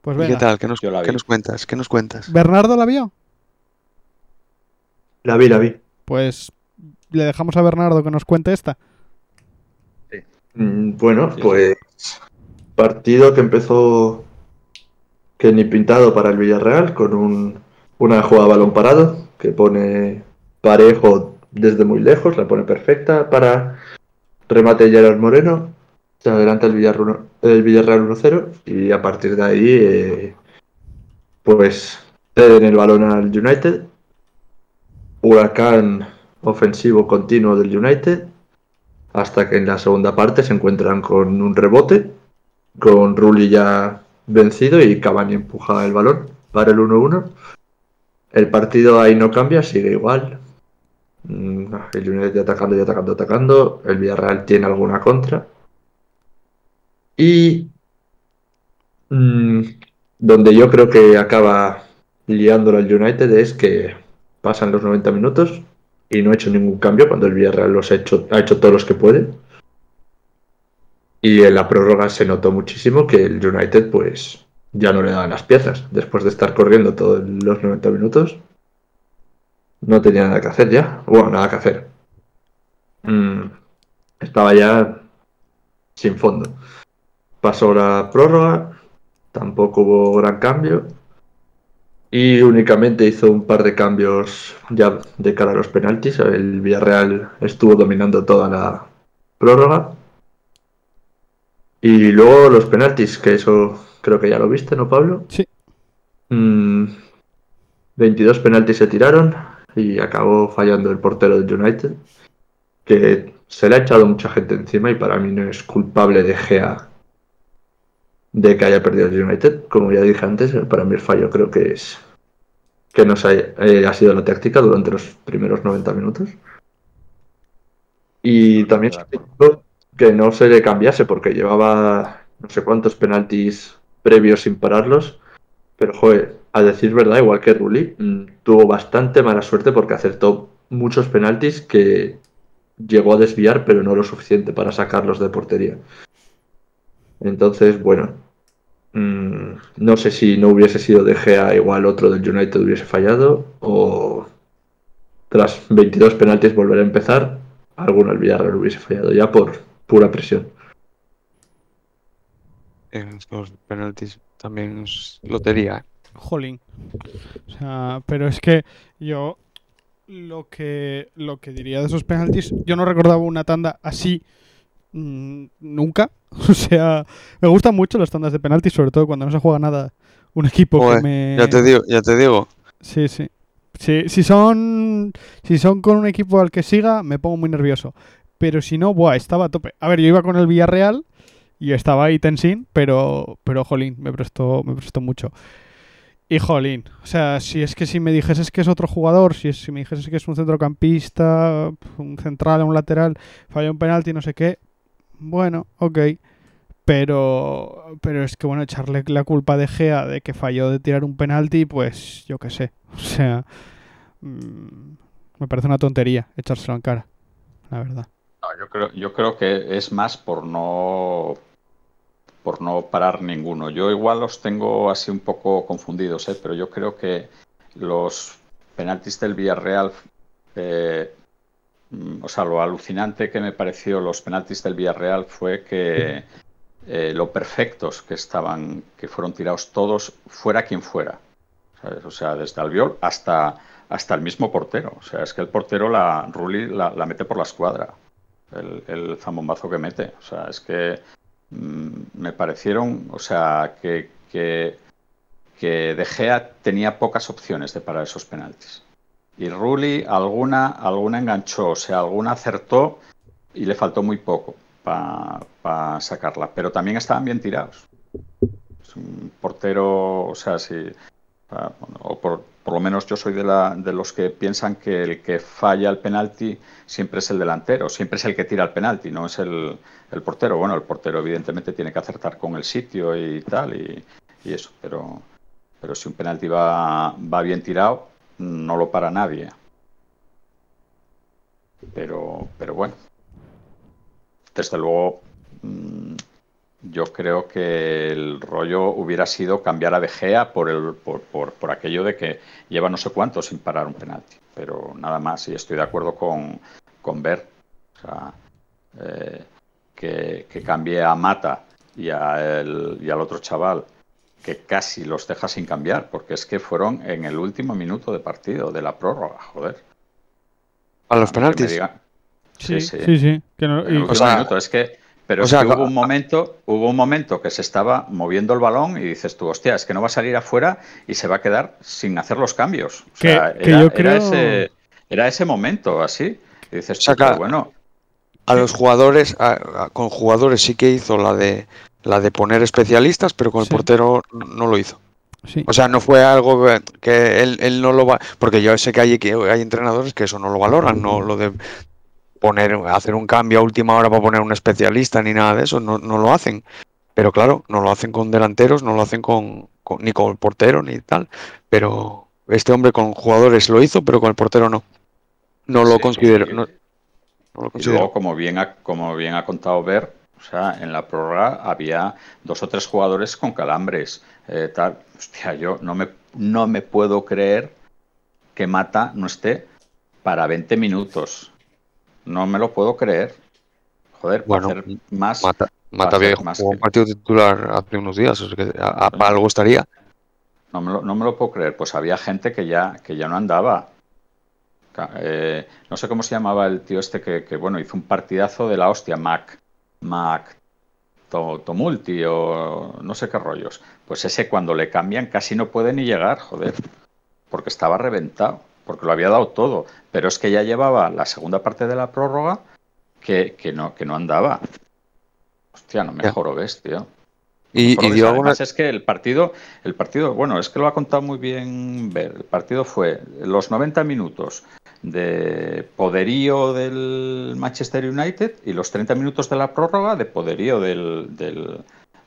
Pues ¿Y qué venga. tal? ¿Qué nos, qué nos cuentas? ¿Qué nos cuentas? ¿Bernardo la vio? La vi, la vi. Pues le dejamos a Bernardo que nos cuente esta. Mm, Bueno, Sí, pues partido que empezó que ni pintado para el Villarreal con un, una jugada a balón parado que pone parejo desde muy lejos, la pone perfecta para remate de Gerard Moreno, se adelanta el Villarreal, el Villarreal 1-0 y a partir de ahí eh, pues ceden el balón al United, huracán ofensivo continuo del United hasta que en la segunda parte se encuentran con un rebote, con Rulli ya vencido y Cavani empuja el balón para el 1-1. El partido ahí no cambia, sigue igual. Mm, El United atacando y atacando, atacando. El Villarreal tiene alguna contra. Y mm, donde yo creo que acaba liándolo el United es que pasan los 90 minutos y no ha hecho ningún cambio cuando el Villarreal los ha hecho, ha hecho todos los que puede. Y en la prórroga se notó muchísimo que el United pues ya no le daban las piezas. Después de estar corriendo todos los 90 minutos, no tenía nada que hacer ya. Bueno, nada que hacer. Mm, estaba ya sin fondo. Pasó la prórroga, tampoco hubo gran cambio. Y únicamente hizo un par de cambios ya de cara a los penaltis. El Villarreal estuvo dominando toda la prórroga. Y luego los penaltis, que eso creo que ya lo viste, ¿no, Pablo? Sí. Mm, 22 penaltis se tiraron y acabó fallando el portero del United, que se le ha echado mucha gente encima y para mí no es culpable de Gea de que haya perdido el United. Como ya dije antes, para mí el fallo creo que es que no se haya- eh, ha sido la táctica durante los primeros 90 minutos. Y también que no se le cambiase porque llevaba no sé cuántos penaltis previos sin pararlos. Pero, joder, a decir verdad, igual que Rulli, mm, tuvo bastante mala suerte porque acertó muchos penaltis que llegó a desviar, pero no lo suficiente para sacarlos de portería. Entonces, bueno, mm, no sé si no hubiese sido De Gea, igual otro del United hubiese fallado, o tras 22 penaltis volver a empezar, alguno del Villarreal hubiese fallado ya por pura presión. Los penaltis también es lotería. ¿eh? Jolín. O sea, pero es que yo lo que lo que diría de esos penaltis, yo no recordaba una tanda así nunca. O sea, me gustan mucho las tandas de penaltis, sobre todo cuando no se juega nada un equipo Joder, que me Ya te digo, ya te digo. Sí, sí. Sí, si son si son con un equipo al que siga, me pongo muy nervioso. Pero si no, buah, estaba a tope. A ver, yo iba con el Villarreal y estaba ahí tensín, pero pero jolín, me prestó me prestó mucho. Y jolín, o sea, si es que si me dijeses que es otro jugador, si, es, si me dijeses que es un centrocampista, un central, un lateral, falla un penalti, no sé qué, bueno, ok. Pero, pero es que bueno, echarle la culpa de Gea de que falló de tirar un penalti, pues yo qué sé. O sea, mm, me parece una tontería echárselo en cara, la verdad. No, yo creo, yo creo que es más por no por no parar ninguno. Yo igual los tengo así un poco confundidos, ¿eh? pero yo creo que los penaltis del Villarreal, eh, o sea, lo alucinante que me pareció los penaltis del Villarreal fue que eh, lo perfectos que estaban, que fueron tirados todos, fuera quien fuera. O sea, desde Albiol hasta, hasta el mismo portero. O sea, es que el portero, la Rulli, la, la mete por la escuadra el, el zambombazo que mete. O sea, es que mm, me parecieron, o sea, que, que, que De Gea tenía pocas opciones de parar esos penaltis. Y Rulli alguna, alguna enganchó, o sea, alguna acertó y le faltó muy poco para sacarla. Pero también estaban bien tirados. Es un portero, o sea, si, o por, por, lo menos yo soy de, la, de los que piensan que el que falla el penalti siempre es el delantero, siempre es el que tira el penalti, no es el, el portero. Bueno, el portero evidentemente tiene que acertar con el sitio y tal, y, y eso, pero, pero si un penalti va, va bien tirado, no lo para nadie. Pero, pero bueno, desde luego, mm, yo creo que el rollo hubiera sido cambiar a De Gea por, el, por, por, por, aquello de que lleva no sé cuánto sin parar un penalti. Pero nada más, y estoy de acuerdo con, con Bert. O sea, eh, que, que, cambie a Mata y, a el, y al otro chaval que casi los deja sin cambiar, porque es que fueron en el último minuto de partido, de la prórroga, joder. ¿A los penaltis? Diga... Sí, sí, sí. sí. Que no... y... o sea, minuto, es que, pero o es sea, que hubo un momento, hubo un momento que se estaba moviendo el balón y dices tú, hostia, es que no va a salir afuera y se va a quedar sin hacer los cambios. O sea, que, era, yo creo... era, ese, era ese momento así. Y dices, tú, o sea, bueno. A los jugadores, a, a, con jugadores sí que hizo la de la de poner especialistas, pero con el sí. portero no lo hizo. Sí. O sea, no fue algo que él, él, no lo va. Porque yo sé que hay, que hay entrenadores que eso no lo valoran, no lo de poner, hacer un cambio a última hora para poner un especialista ni nada de eso, no, no lo hacen. Pero claro, no lo hacen con delanteros, no lo hacen con, con, ni con el portero ni tal. Pero este hombre con jugadores lo hizo, pero con el portero no. No lo sí, considero. No, no lo considero. Y luego, como bien ha, como bien ha contado Ver, o sea, en la prórroga había dos o tres jugadores con calambres. Eh, tal. Hostia, yo no me, no me puedo creer que Mata no esté para 20 minutos. No me lo puedo creer. Joder, bueno, hacer más. Mata, Mata había un partido titular hace unos días, o sea que a, a, algo estaría. No me, lo, no me lo puedo creer. Pues había gente que ya, que ya no andaba. Eh, no sé cómo se llamaba el tío este que, que, bueno, hizo un partidazo de la hostia, Mac. Mac Tomulti o no sé qué rollos. Pues ese cuando le cambian casi no puede ni llegar, joder, porque estaba reventado, porque lo había dado todo. Pero es que ya llevaba la segunda parte de la prórroga que, que no, que no andaba. Hostia, no me ves, tío. Y, y dio alguna... es que el partido, el partido, bueno, es que lo ha contado muy bien ver. El partido fue los 90 minutos de poderío del Manchester United y los 30 minutos de la prórroga de poderío del, del,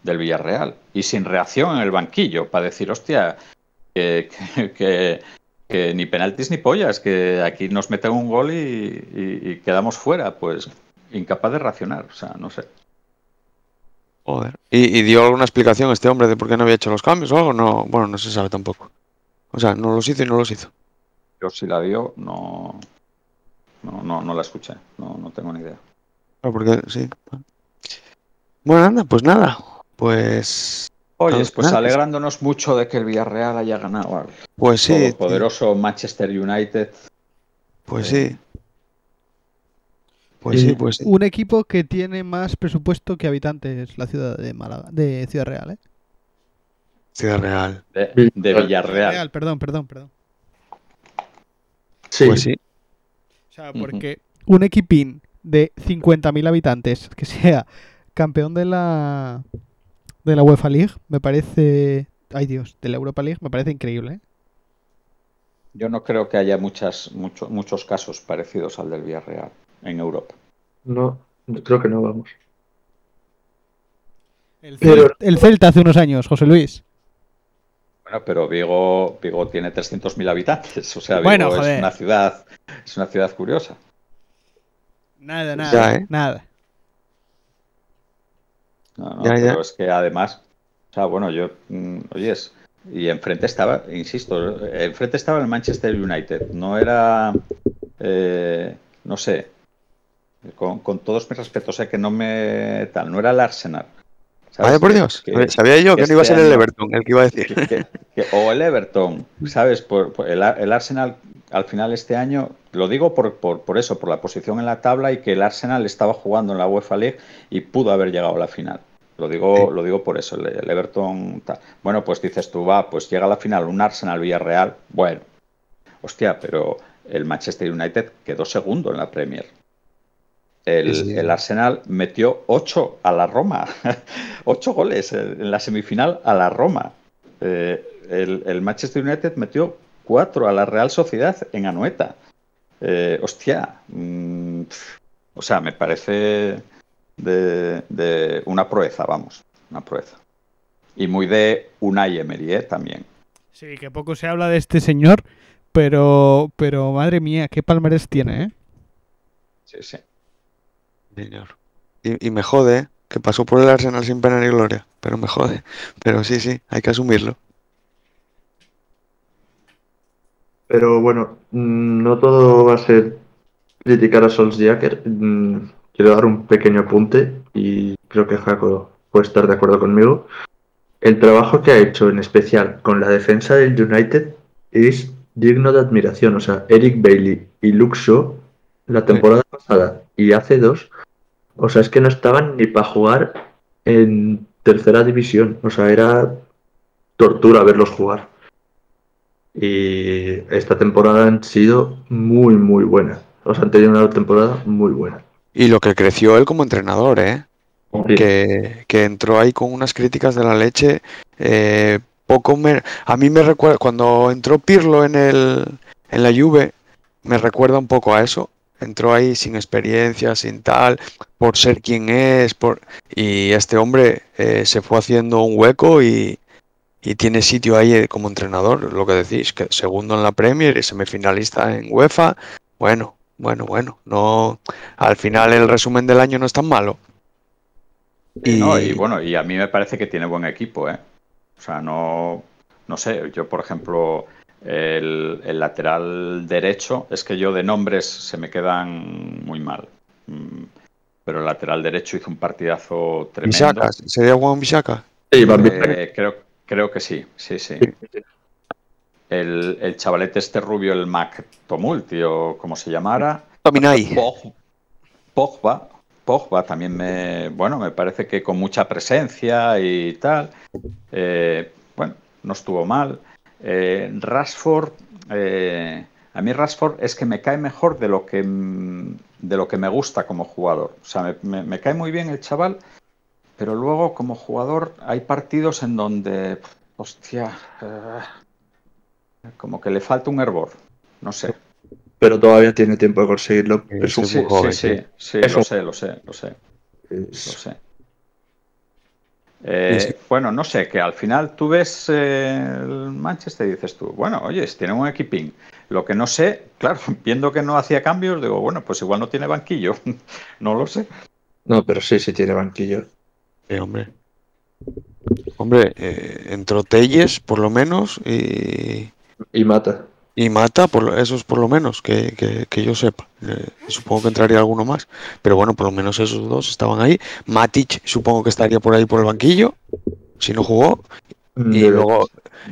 del Villarreal. Y sin reacción en el banquillo, para decir, hostia, que, que, que, ni penaltis ni pollas, que aquí nos meten un gol y quedamos fuera. Pues incapaz de reaccionar, o sea, no sé. Joder. ¿Y, ¿Y, dio alguna explicación este hombre de por qué no había hecho los cambios o algo? No, bueno, no se sabe tampoco. O sea, no los hizo y no los hizo. Yo si la dio, no, no, no, no la escuché, no, no tengo ni idea. Claro, porque sí. Bueno, anda, pues nada, pues... Oye, pues nada. alegrándonos mucho de que el Villarreal haya ganado al pues sí, poderoso Manchester United. Pues sí. Pues sí, pues sí. Un equipo que tiene más presupuesto que habitantes la ciudad de Málaga, de Ciudad Real, ¿eh? Ciudad Real. De, de Villarreal. Real, perdón, perdón, perdón. Sí. Pues sí. O sea, porque uh -huh. un equipín de 50.000 habitantes que sea campeón de la de la UEFA League me parece, ay Dios, de la Europa League me parece increíble. ¿eh? Yo no creo que haya muchas, mucho, muchos casos parecidos al del Villarreal en Europa. No, creo que no vamos. El, el Celta hace unos años, José Luis. Bueno, pero Vigo, Vigo tiene 300.000 habitantes, o sea, Vigo bueno, es una ciudad, es una ciudad curiosa. Nada, nada, ya, ¿eh? nada. No, no, ya, pero ya. es que además, o sea, bueno, yo, mm, oyes, y enfrente estaba, insisto, enfrente estaba el Manchester United, no era, eh, no sé, con, con, todos mis respetos, sé que no me tal, no era el Arsenal. Vaya por Dios, que, sabía yo que, que no iba a ser el Everton el que iba a decir. Que, o el Everton, ¿sabes? Por, por el, el, Arsenal al final este año, lo digo por, por, por, eso, por la posición en la tabla y que el Arsenal estaba jugando en la UEFA League y pudo haber llegado a la final. Lo digo, lo digo por eso, el, el Everton. Bueno, pues dices tú, va, pues llega a la final un Arsenal Villarreal. Bueno, hostia, pero el Manchester United quedó segundo en la Premier. El, Sí, sí. el Arsenal metió 8 a la Roma. 8 goles en la semifinal a la Roma. Eh, el, el Manchester United metió 4 a la Real Sociedad en Anoeta. Eh, hostia. mm, o sea, me parece de, de una proeza, vamos. Una proeza. Y muy de Unai Emery, ¿eh? también. Sí, que poco se habla de este señor, pero, pero madre mía, qué palmarés tiene, ¿eh? Sí, sí. Señor. Y, y me jode, que pasó por el Arsenal sin pena ni gloria, pero me jode. Pero sí, sí, hay que asumirlo. Pero bueno, mm, no todo va a ser criticar a Solskjaer. Mm, Quiero dar un pequeño apunte y creo que Jaco puede estar de acuerdo conmigo. El trabajo que ha hecho, en especial con la defensa del United, es digno de admiración. O sea, Eric Bailey y Shaw, la temporada pasada y hace dos, o sea, es que no estaban ni para jugar en tercera división. O sea, era tortura verlos jugar. Y esta temporada han sido muy, muy buenas. O sea, han tenido una temporada muy buena. Y lo que creció él como entrenador, ¿eh? Sí. que, que entró ahí con unas críticas de la leche. eh, poco me, a mí me recuerda, cuando entró Pirlo en, el, en la Juve, me recuerda un poco a eso. Entró ahí sin experiencia, sin tal, por ser quien es, por y este hombre eh, se fue haciendo un hueco y, y tiene sitio ahí eh, como entrenador, lo que decís, que segundo en la Premier y semifinalista en UEFA. Bueno, bueno, bueno, no, al final el resumen del año no es tan malo. Y, no, Y- bueno, y a mí me parece que tiene buen equipo, ¿eh? O sea, no, no sé, yo por ejemplo, el, el lateral derecho, es que yo de nombres se me quedan muy mal. Mm, Pero el lateral derecho hizo un partidazo tremendo. Bisaka, ¿sería Juan Bisaka? Sí, Eh, creo, creo que sí, sí, sí. El, el chavalete este rubio, el Mac Tumulti, o como se llamara. Tominay. Pog- Pogba, Pogba también me, bueno, me parece que con mucha presencia y tal. Eh, bueno, no estuvo mal. Eh, Rashford, eh, a mí Rashford es que me cae mejor de lo que de lo que me gusta como jugador. O sea, me, me- me cae muy bien el chaval, pero luego como jugador hay partidos en donde, hostia, eh, como que le falta un hervor. No sé. Pero todavía tiene tiempo de conseguirlo. Sí, Es un- sí. muy joven, sí, sí. sí, Eso. lo sé, lo sé, lo sé. Lo sé. Eh, Sí. Bueno, no sé, que al final tú ves eh, el Manchester y dices tú, bueno, oye, tiene un equipín. Lo que no sé, claro, viendo que no hacía cambios, digo, bueno, pues igual no tiene banquillo. no lo sé. No, pero sí, sí tiene banquillo. Sí, hombre. Hombre, eh, entró Telles, por lo menos, y, Y mata. Y Mata, por esos por lo menos, que, que- que yo sepa. Eh, supongo que entraría alguno más. Pero bueno, por lo menos esos dos estaban ahí. Matic, supongo que estaría por ahí por el banquillo, si no jugó. Y De- luego,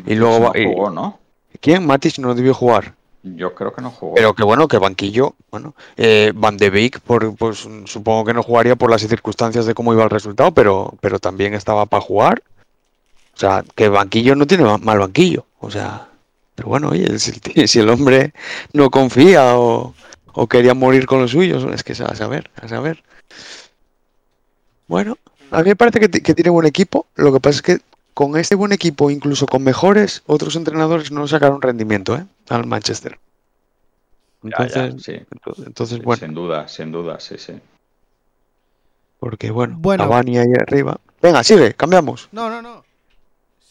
Y luego no y- jugó, ¿no? ¿quién? Matic no debió jugar. Yo creo que no jugó. Pero que bueno, que banquillo, bueno, eh, Van de Beek, por, pues supongo que no jugaría por las circunstancias de cómo iba el resultado, pero, pero también estaba para jugar. O sea, que banquillo no tiene ma- mal banquillo. O sea, pero bueno, oye, si, el- si el hombre no confía o, o quería morir con los suyos, es que a saber, a saber. Bueno, a mí me parece que, ti- que tiene buen equipo. Lo que pasa es que con este buen equipo, incluso con mejores, otros entrenadores no sacaron rendimiento ¿eh? al Manchester. Ya, ya, Entonces, sí, ento- entonces sí, bueno, sin duda, sin duda, sí, sí. porque bueno, Bueno. Cavani ahí arriba. Venga, sigue, cambiamos. No, no, no.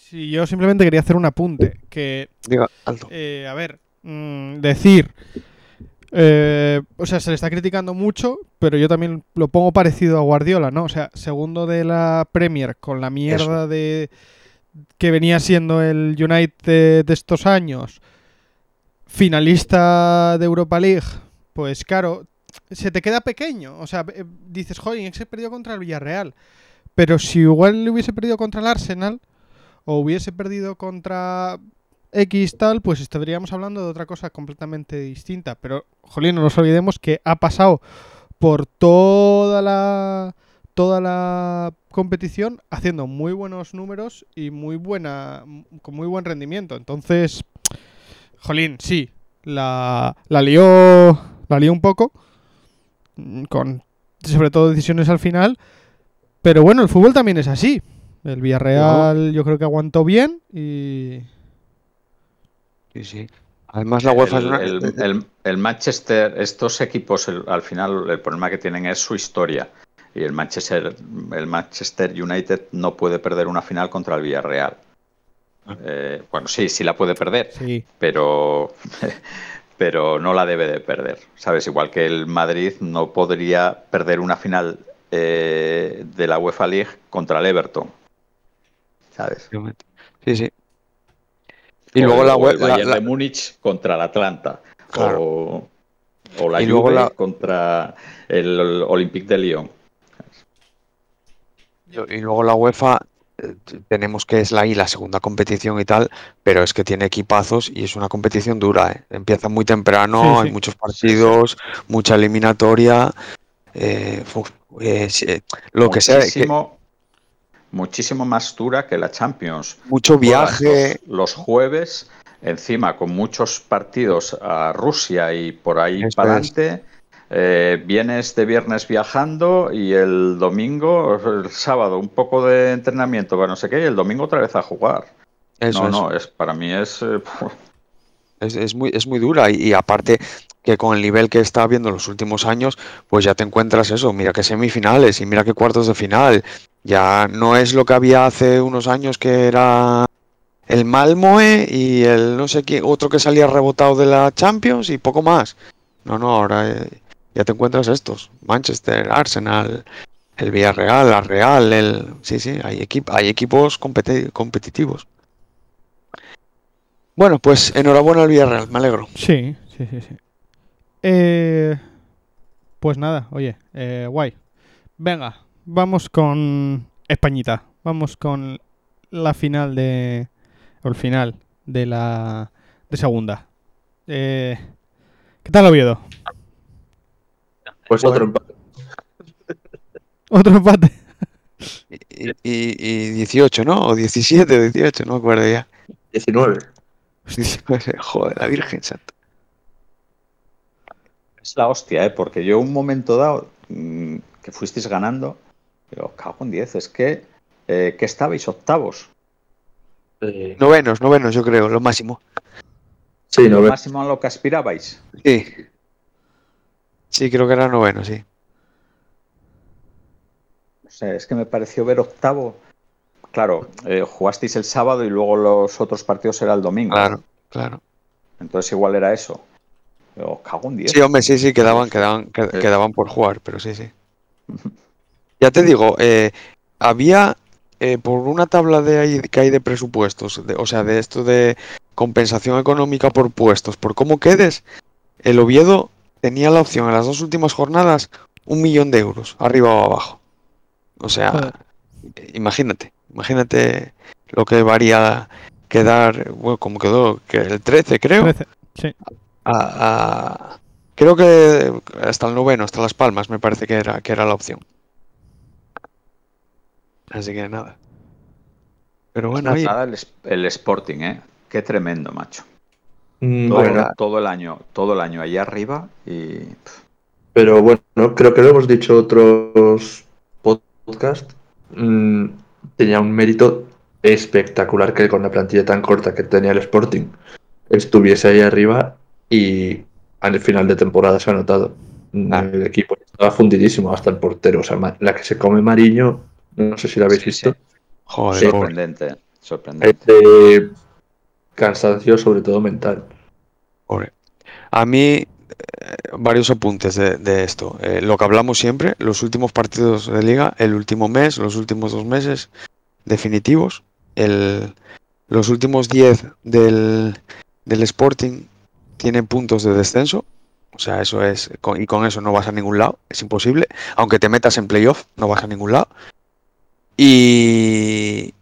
Sí, yo simplemente quería hacer un apunte. Que, Diga, alto. eh, a ver, mm, decir. eh, o sea, se le está criticando mucho, pero yo también lo pongo parecido a Guardiola, ¿no? O sea, segundo de la Premier con la mierda de que venía siendo el United de estos años, finalista de Europa League, pues claro, se te queda pequeño. O sea, eh, dices, joder, que perdió contra el Villarreal. Pero si igual le hubiese perdido contra el Arsenal o hubiese perdido contra X tal, pues estaríamos hablando de otra cosa completamente distinta. Pero, jolín, no nos olvidemos que ha pasado por toda la toda la competición haciendo muy buenos números y muy buena con muy buen rendimiento. Entonces, jolín, sí, la, la lió la lió un poco mm, con sobre todo decisiones al final, pero bueno, el fútbol también es así. El Villarreal yo creo que aguantó bien y Sí, sí. Además, la UEFA es El, una- el- el- el Manchester, estos equipos, el- al final, el problema que tienen es su historia. Y el Manchester, el Manchester United no puede perder una final contra el Villarreal. Eh, bueno, sí, sí la puede perder, sí. pero, pero no la debe de perder. ¿Sabes? Igual que el Madrid no podría perder una final eh, de la UEFA League contra el Everton. ¿Sabes? Sí, sí. Y O luego el- la, o we- el la- de Múnich contra el Atlanta. Claro. O, o la Y luego Juve la- contra el Olympique de Lyon. y luego la UEFA eh, tenemos que es la y la segunda competición y tal, pero es que tiene equipazos y es una competición dura, ¿eh? Empieza muy temprano, Sí, hay sí. muchos partidos, mucha eliminatoria. eh, uf, eh, eh, lo que sea, que- muchísimo, más dura que la Champions. mucho viaje. Los, los jueves, encima con muchos partidos a Rusia y por ahí para adelante. eh, vienes de viernes viajando y el domingo, el sábado, un poco de entrenamiento, para no sé qué, y el domingo otra vez a jugar. Eso no, es. no, es, para mí es. eh, Es, es muy, es muy dura y, y aparte que con el nivel que está habiendo en los últimos años, pues ya te encuentras eso, mira que semifinales y mira que cuartos de final. Ya no es lo que había hace unos años que era el Malmoe y el no sé qué, otro que salía rebotado de la Champions y poco más. No, no, ahora eh, ya te encuentras estos, Manchester, Arsenal, el Villarreal, la Real, el sí, sí, hay equip- hay equipos competi- competitivos. Bueno, pues enhorabuena al Villarreal, me alegro. Sí, sí, sí. Eh, pues nada, oye, eh, guay. Venga, vamos con Españita. Vamos con la final de. O el final de la. de segunda. Eh, ¿Qué tal Oviedo? Pues Bueno. otro empate. Otro empate. Y, y- y 18, ¿no? O 17 o 18, no me acuerdo ya. 19. Joder, la Virgen Santa. Es la hostia, ¿eh? porque yo un momento dado mm, que fuisteis ganando, digo, cago en 10, es que, eh, que estabais octavos. Eh, Novenos, novenos, yo creo, lo máximo. sí, lo 9. máximo a lo que aspirabais. Sí. Sí, creo que era noveno, sí. O sea, es que me pareció ver octavo. Claro, eh, jugasteis el sábado y luego los otros partidos era el domingo. Claro, claro. Entonces igual era eso. Digo, cago en 10. Sí, hombre, sí, sí, quedaban, quedaban, quedaban por jugar, pero sí, sí. Ya te digo, eh, había eh, por una tabla de ahí que hay de presupuestos, de- o sea, de esto de compensación económica por puestos, por cómo quedes, el Oviedo tenía la opción en las dos últimas jornadas un millón de euros, arriba o abajo. O sea, Joder. imagínate, imagínate lo que varía quedar, bueno, como quedó, que el 13 creo, 13. Sí. A- a- creo que hasta el noveno, hasta Las Palmas, me parece que era, que era la opción. Así que nada. Pero bueno, oye, Nada, el, Sporting, ¿eh? Qué tremendo, macho. Mm, Todo, bueno, todo el año, todo el año ahí arriba y pero bueno, creo que lo hemos dicho otros podcast. mm, tenía un mérito espectacular que con la plantilla tan corta que tenía el Sporting estuviese ahí arriba y al final de temporada se ha notado. Mm, Ah. El equipo estaba fundidísimo, hasta el portero. O sea, la que se come Mariño, no sé si la habéis Sí, visto. sí. Sí. sorprendente, sorprendente. Este cansancio, sobre todo mental. Pobre. A mí, eh, varios apuntes de, de esto. Eh, lo que hablamos siempre, los últimos partidos de liga, el último mes, los últimos dos meses definitivos, el, los últimos 10 del, del Sporting tienen puntos de descenso. O sea, eso es, y con eso no vas a ningún lado, es imposible. Aunque te metas en playoff, no vas a ningún lado. Y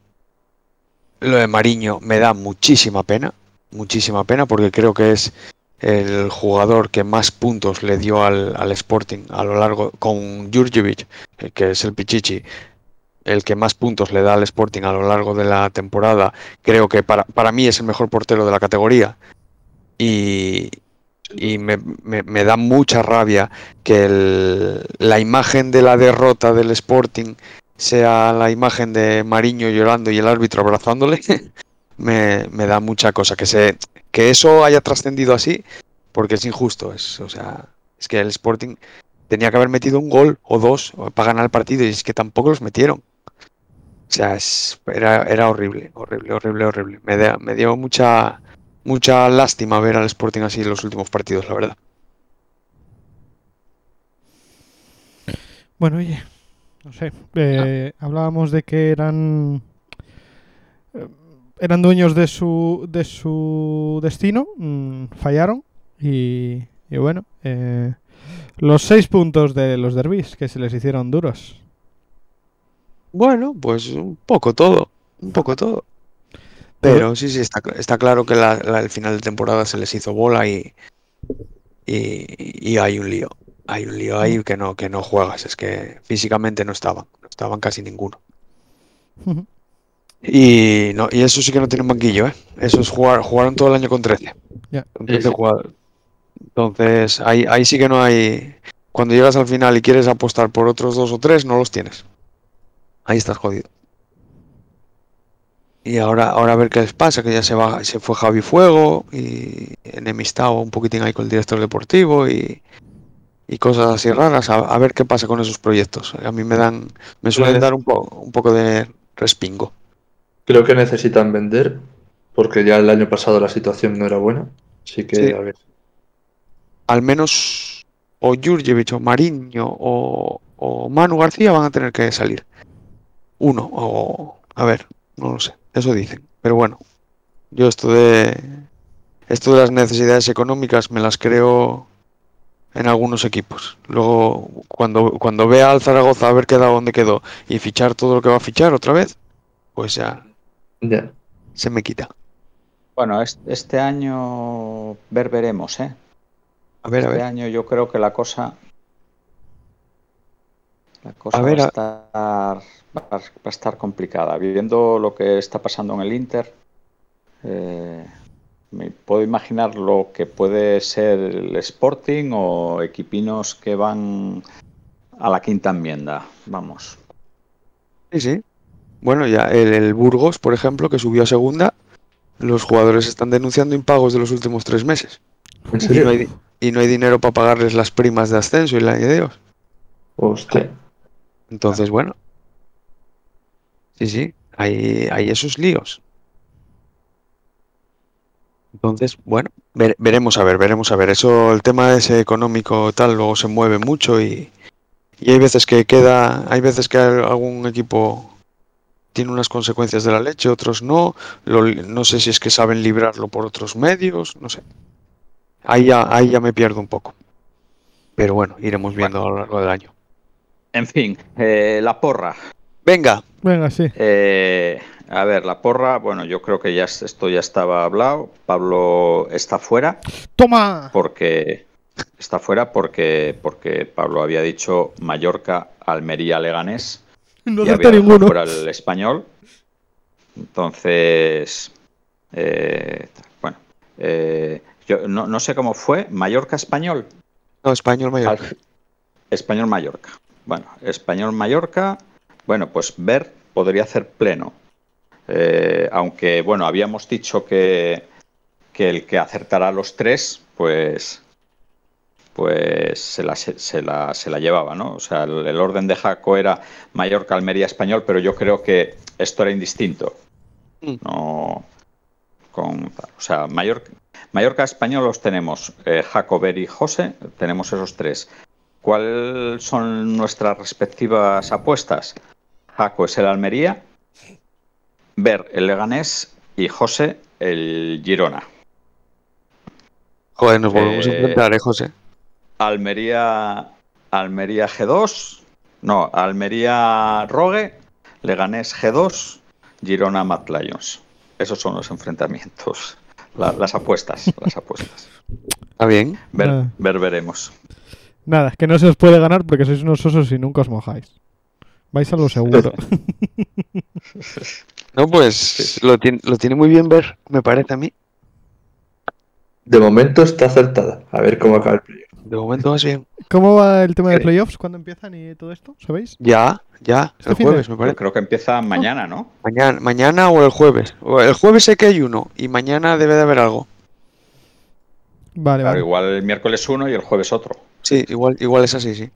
lo de Mariño me da muchísima pena, muchísima pena, porque creo que es el jugador que más puntos le dio al, al Sporting a lo largo, con Jurjevic, eh, que es el Pichichi, el que más puntos le da al Sporting a lo largo de la temporada, creo que para, para mí es el mejor portero de la categoría. Y, me, me- me da mucha rabia que el- la imagen de la derrota del Sporting sea la imagen de Mariño llorando y el árbitro abrazándole. me, me da mucha cosa que se que eso haya trascendido así porque es injusto es o sea es que el Sporting tenía que haber metido un gol o dos para ganar el partido y es que tampoco los metieron o sea es- era, era horrible horrible horrible horrible me, da- me dio mucha mucha lástima ver al Sporting así en los últimos partidos la verdad Bueno, oye, no sé. eh, Hablábamos de que eran eh, eran dueños de su de su destino, mm, fallaron y, y bueno, eh, los seis puntos de los derbis que se les hicieron duros. Bueno, pues un poco todo, un poco todo. Pero sí, sí, está, está claro que la- la- el final de temporada se les hizo bola y, y, y hay un lío. Hay un lío ahí que no, que no juegas. Es que físicamente no estaban, no estaban casi ninguno. Y, no, y eso sí que no tienen banquillo, ¿eh? Eso es jugar, jugaron todo el año con 13. Ya. Con 13 Sí, sí. jugadores. Entonces, ahí, ahí sí que no hay. Cuando llegas al final y quieres apostar por otros dos o tres, no los tienes. Ahí estás jodido. Y ahora, ahora a ver qué les pasa, que ya se va, se fue Javi Fuego y enemistado un poquitín ahí con el director deportivo y, y cosas así raras. A, a ver qué pasa con esos proyectos. A mí me dan, me suelen dar un, po- un poco de respingo. Creo que necesitan vender, porque ya el año pasado la situación no era buena. Así que, Sí. a ver. Al menos o Jurjevic o Mariño o, o Manu García van a tener que salir. Uno o... A ver, no lo sé. Eso dicen. Pero bueno, yo esto de... Esto de las necesidades económicas me las creo en algunos equipos. Luego, cuando, cuando vea al Zaragoza haber quedado donde quedó y fichar todo lo que va a fichar otra vez, pues ya Ya. se me quita. Bueno, es- este año ver veremos, ¿eh? A ver, a Este ver. año yo creo que la cosa. La cosa A ver, va, a a- estar, va a- va a estar complicada. Viendo lo que está pasando en el Inter, eh, me puedo imaginar lo que puede ser el Sporting o equipinos que van a la quinta enmienda. Vamos. Sí, sí. Bueno, ya el, el Burgos, por ejemplo, que subió a segunda, los jugadores están denunciando impagos de los últimos tres meses. ¿En Y serio? no hay, di- y no hay dinero para pagarles las primas de ascenso y la de Dios. Hostia. Entonces, bueno. Sí, sí, hay, hay esos líos. Entonces, bueno, ver- veremos a ver, veremos a ver. Eso, el tema ese económico tal, luego se mueve mucho y, y hay veces que queda, hay veces que algún equipo tiene unas consecuencias de la leche, otros no. Lo no sé si es que saben librarlo por otros medios, no sé. Ahí ya, ahí ya me pierdo un poco. Pero bueno, iremos viendo a lo largo del año. En fin, eh, la porra. Venga, Venga, sí. Eh, a ver, la porra, bueno, yo creo que ya es- esto ya estaba hablado. Pablo está fuera ¡Toma! porque está fuera porque porque Pablo había dicho Mallorca, Almería, Leganés No y había ninguno. fuera el español. Entonces, eh, bueno, eh, yo no, no sé cómo fue. Mallorca, español. no, español mayor. Al- Español Mallorca. Bueno, Español Mallorca, bueno, pues ver podría hacer pleno. Eh, aunque, bueno, habíamos dicho que, que el que acertara los tres, pues pues se la, se, la, se la llevaba, ¿no? O sea, el, el orden de Jaco era Mallorca, Almería, Español, pero yo creo que esto era indistinto. Mm. No, con, o sea, Mallorca, Mallorca, Español los tenemos, eh, Jaco, Ver y José, tenemos esos tres. ¿Cuáles son nuestras respectivas apuestas? Jaco es el Almería, Ver el Leganés y José el Girona. Joder, nos volvemos a Eh, enfrentar, ¿eh, José? Almería, Almería G2, no, Almería Rogue, Leganés G2, Girona Mad Lions. Esos son los enfrentamientos, la- las apuestas, las apuestas. Está bien. Ver, ver veremos. Nada, que no se os puede ganar porque sois unos osos y nunca os mojáis. Vais a lo seguro. No, pues lo tiene, lo tiene muy bien ver, me parece a mí. De momento está acertada. A ver cómo acaba el playoff. De momento más bien. ¿Cómo va el tema de playoffs? ¿Cuándo empiezan y todo esto? ¿Sabéis? Ya, ya, Este el de- jueves me parece. creo que empieza mañana, ¿no? Mañana, mañana o el jueves. O el jueves sé que hay uno y mañana debe de haber algo. Vale, Claro, vale. igual el miércoles uno y el jueves otro. Sí, igual, igual es así, sí.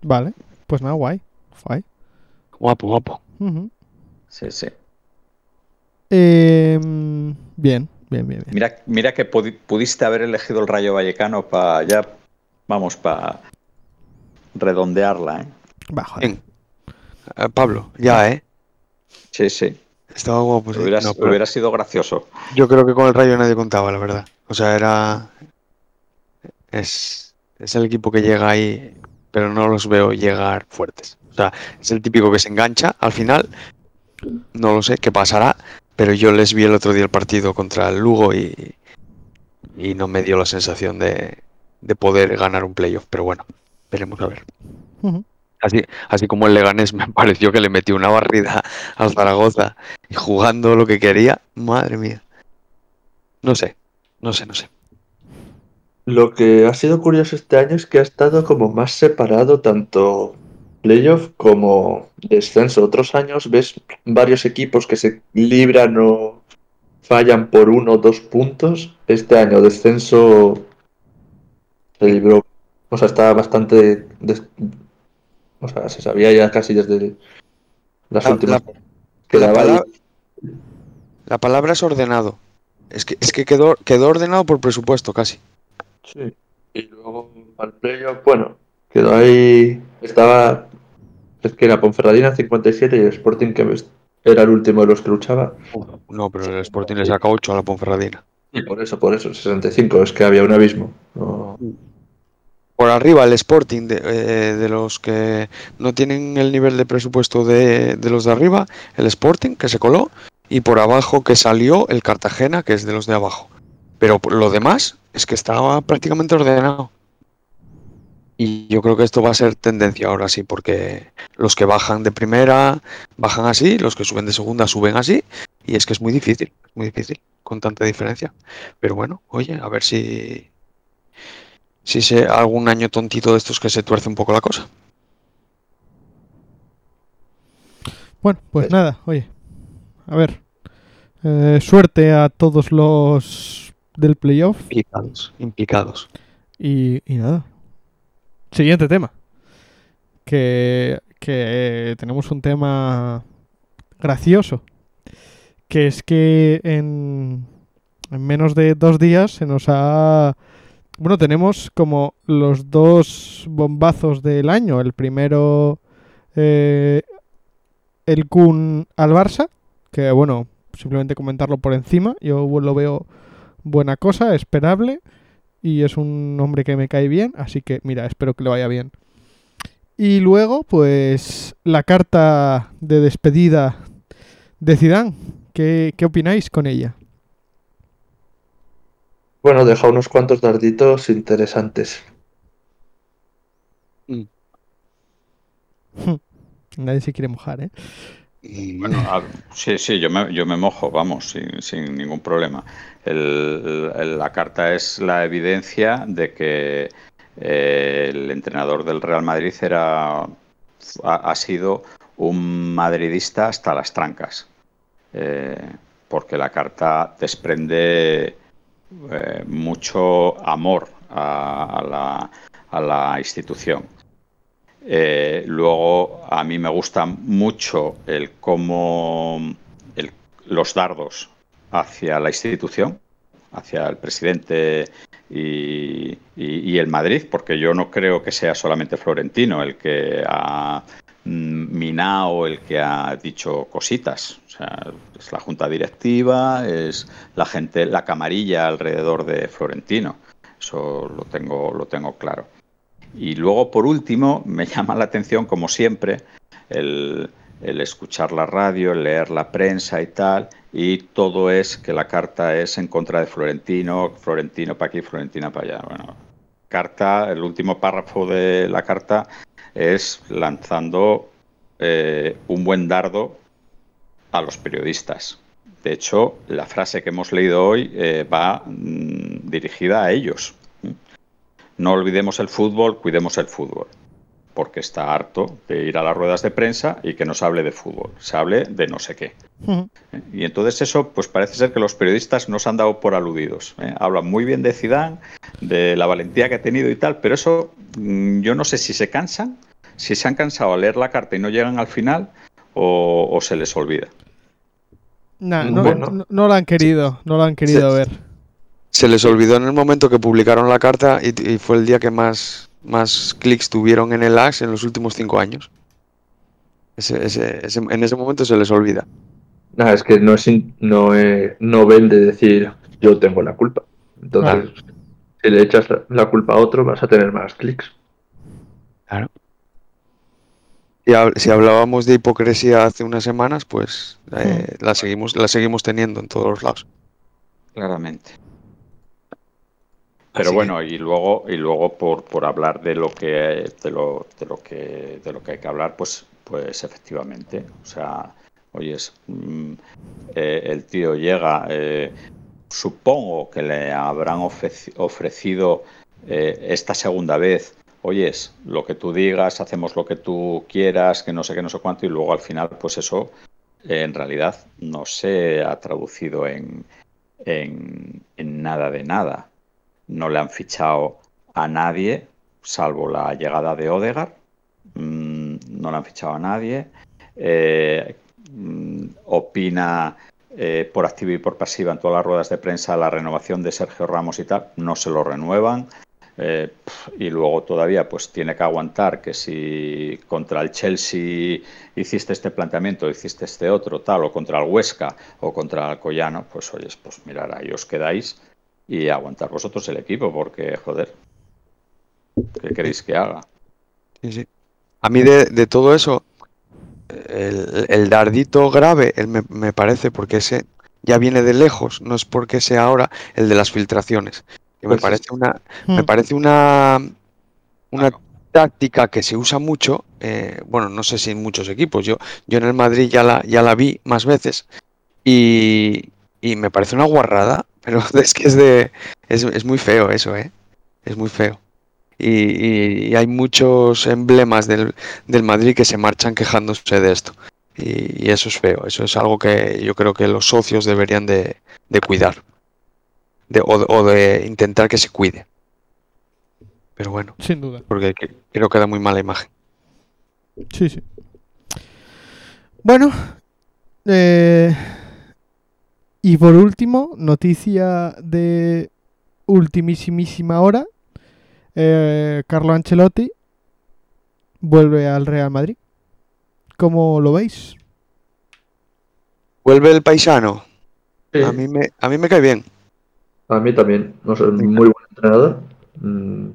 Vale. Pues nada, guay. Guay. Guapo, guapo. Sí, sí. Em, bien, bien, bien, bien. Mira, mira que pudi- pudiste haber elegido el Rayo Vallecano para ya, vamos, para redondearla, ¿eh? Bien. Eh, Pablo, ya, ¿eh? Sí, sí. Estaba guapo. sí. hubiera, No, pero hubiera sido gracioso. Yo creo que con el Rayo nadie contaba, la verdad. O sea, era... Es, es el equipo que llega ahí, pero no los veo llegar fuertes. O sea, es el típico que se engancha al final. No lo sé qué pasará, pero yo les vi el otro día el partido contra el Lugo y, y no me dio la sensación de, de poder ganar un playoff. Pero bueno, veremos a ver. Así, así como el Leganés me pareció que le metió una barrida al Zaragoza y jugando lo que quería, madre mía. No sé, no sé, no sé. Lo que ha sido curioso este año es que ha estado como más separado tanto playoff como descenso. Otros años ves varios equipos que se libran o fallan por uno o dos puntos. Este año descenso se libró. O sea, está bastante... des- O sea, se sabía ya casi desde las La- últimas... la- palabra- La palabra es ordenado. Es que, es que quedó, quedó ordenado por presupuesto casi. Sí. Y luego al playoff, bueno, quedó ahí. Estaba. Es que era Ponferradina 57 y el Sporting que era el último de los que luchaba. No, pero el Sporting le saca 8 a la Ponferradina. Y por eso, por eso, 65, es que había un abismo. No- Por arriba el Sporting de, eh, de los que no tienen el nivel de presupuesto de, de los de arriba, el Sporting que se coló y por abajo que salió el Cartagena que es de los de abajo. Pero lo demás es que estaba prácticamente ordenado. Y yo creo que esto va a ser tendencia ahora sí, porque los que bajan de primera bajan así, los que suben de segunda suben así, y es que es muy difícil, es muy difícil con tanta diferencia. Pero bueno, oye, a ver si, si se algún año tontito de estos que se tuerce un poco la cosa. Bueno, pues nada, oye. A ver. Eh, suerte a todos los del playoff. Implicados, implicados. Y, y nada. Siguiente tema. Que, que tenemos un tema gracioso. Que es que en, en menos de dos días se nos ha... Bueno, tenemos como los dos bombazos del año. El primero, eh, el Kun al Barça. Que bueno, simplemente comentarlo por encima. Yo lo veo buena cosa, esperable y es un hombre que me cae bien, así que mira, espero que le vaya bien. Y luego, pues la carta de despedida de Zidane, ¿qué, qué opináis con ella? Bueno, deja unos cuantos darditos interesantes. Nadie se quiere mojar, ¿eh? Sí, sí, yo me, yo me mojo, vamos, sin, sin ningún problema. La carta es la evidencia de que eh, el entrenador del Real Madrid era, ha, sido un madridista hasta las trancas, Eh, porque la carta desprende eh, mucho amor a la institución. Eh, luego, a mí me gusta mucho el cómo el- los dardos hacia la institución, hacia el presidente y, y- el Madrid, porque yo no creo que sea solamente Florentino el que ha mm, minado, el que ha dicho cositas. O sea, es la junta directiva, es la gente, la camarilla alrededor de Florentino. Eso lo tengo, lo tengo claro. Y luego, por último, me llama la atención, como siempre, el, escuchar la radio, el leer la prensa y tal, y todo es que la carta es en contra de Florentino, Florentino para aquí, Florentino para allá. Bueno, carta, el último párrafo de la carta es lanzando eh, un buen dardo a los periodistas. De hecho, la frase que hemos leído hoy eh, va mm, dirigida a ellos. No olvidemos el fútbol, cuidemos el fútbol porque está harto de ir a las ruedas de prensa y que nos hable de fútbol, se hable de no sé qué. Y entonces eso, pues parece ser que los periodistas no se han dado por aludidos. ¿eh? Hablan muy bien de Zidane, de la valentía que ha tenido y tal, pero eso mm, yo no sé si se cansan, si se han cansado a leer la carta y no llegan al final o, se les olvida. no, no, lo han querido, no lo han querido ver. Se les olvidó en el momento que publicaron la carta y fue el día que más más clics tuvieron en el Axe en los últimos cinco años. en ese momento se les olvida. Nada, es que no, es no, eh, no ven de decir yo tengo la culpa. Entonces, si le echas la culpa a otro, vas a tener más clics. Claro. Y si hablábamos de hipocresía hace unas semanas, pues eh, la, seguimos, la seguimos teniendo en todos los lados. Claramente. Pero bueno, y luego, y luego por, por hablar de lo que de lo, de lo que de lo que hay que hablar, pues, pues efectivamente. O sea, oyes, mm, eh, el tío llega, eh, supongo que le habrán ofrecido eh, esta segunda vez, oyes, lo que tú digas, hacemos lo que tú quieras, que no sé qué, no sé cuánto, y luego al final, pues eso en realidad no se ha traducido en, en, en nada de nada no le han fichado a nadie, salvo la llegada de Odegar. Mm, no le han fichado a nadie. Eh, mm, opina eh, por activa y por pasiva en todas las ruedas de prensa la renovación de Sergio Ramos y tal. No se lo renuevan. Eh, y luego todavía pues tiene que aguantar que si contra el Chelsea hiciste este planteamiento, hiciste este otro, tal, o contra el Huesca o contra el Collano, pues oyes, pues mirar, ahí os quedáis y aguantar vosotros el equipo, porque, joder, ¿qué queréis que haga? Sí, sí. A mí de, todo eso, el, dardito grave me, parece, porque ese ya viene de lejos, no es porque sea ahora el de las filtraciones. Que me pues parece una, me hmm. parece una, una táctica que se usa mucho, eh, bueno, no sé si en muchos equipos, yo, yo en el Madrid ya la, ya la vi más veces y, y me parece una guarrada pero es que es de. Es, muy feo eso, ¿eh? Es muy feo. Y, hay muchos emblemas del, Madrid que se marchan quejándose de esto. Y, eso es feo. Eso es algo que yo creo que los socios deberían de, cuidar. De, o, de intentar que se cuide. Pero bueno. Sin duda. Porque creo que da muy mala imagen. Sí, sí. Bueno. Eh, y por último, noticia de ultimísimísima hora. Eh, Carlo Ancelotti vuelve al Real Madrid. ¿Cómo lo veis? Vuelve el paisano. A, mí me, a mí me cae bien. A mí también. No soy muy buen entrenador. Mm,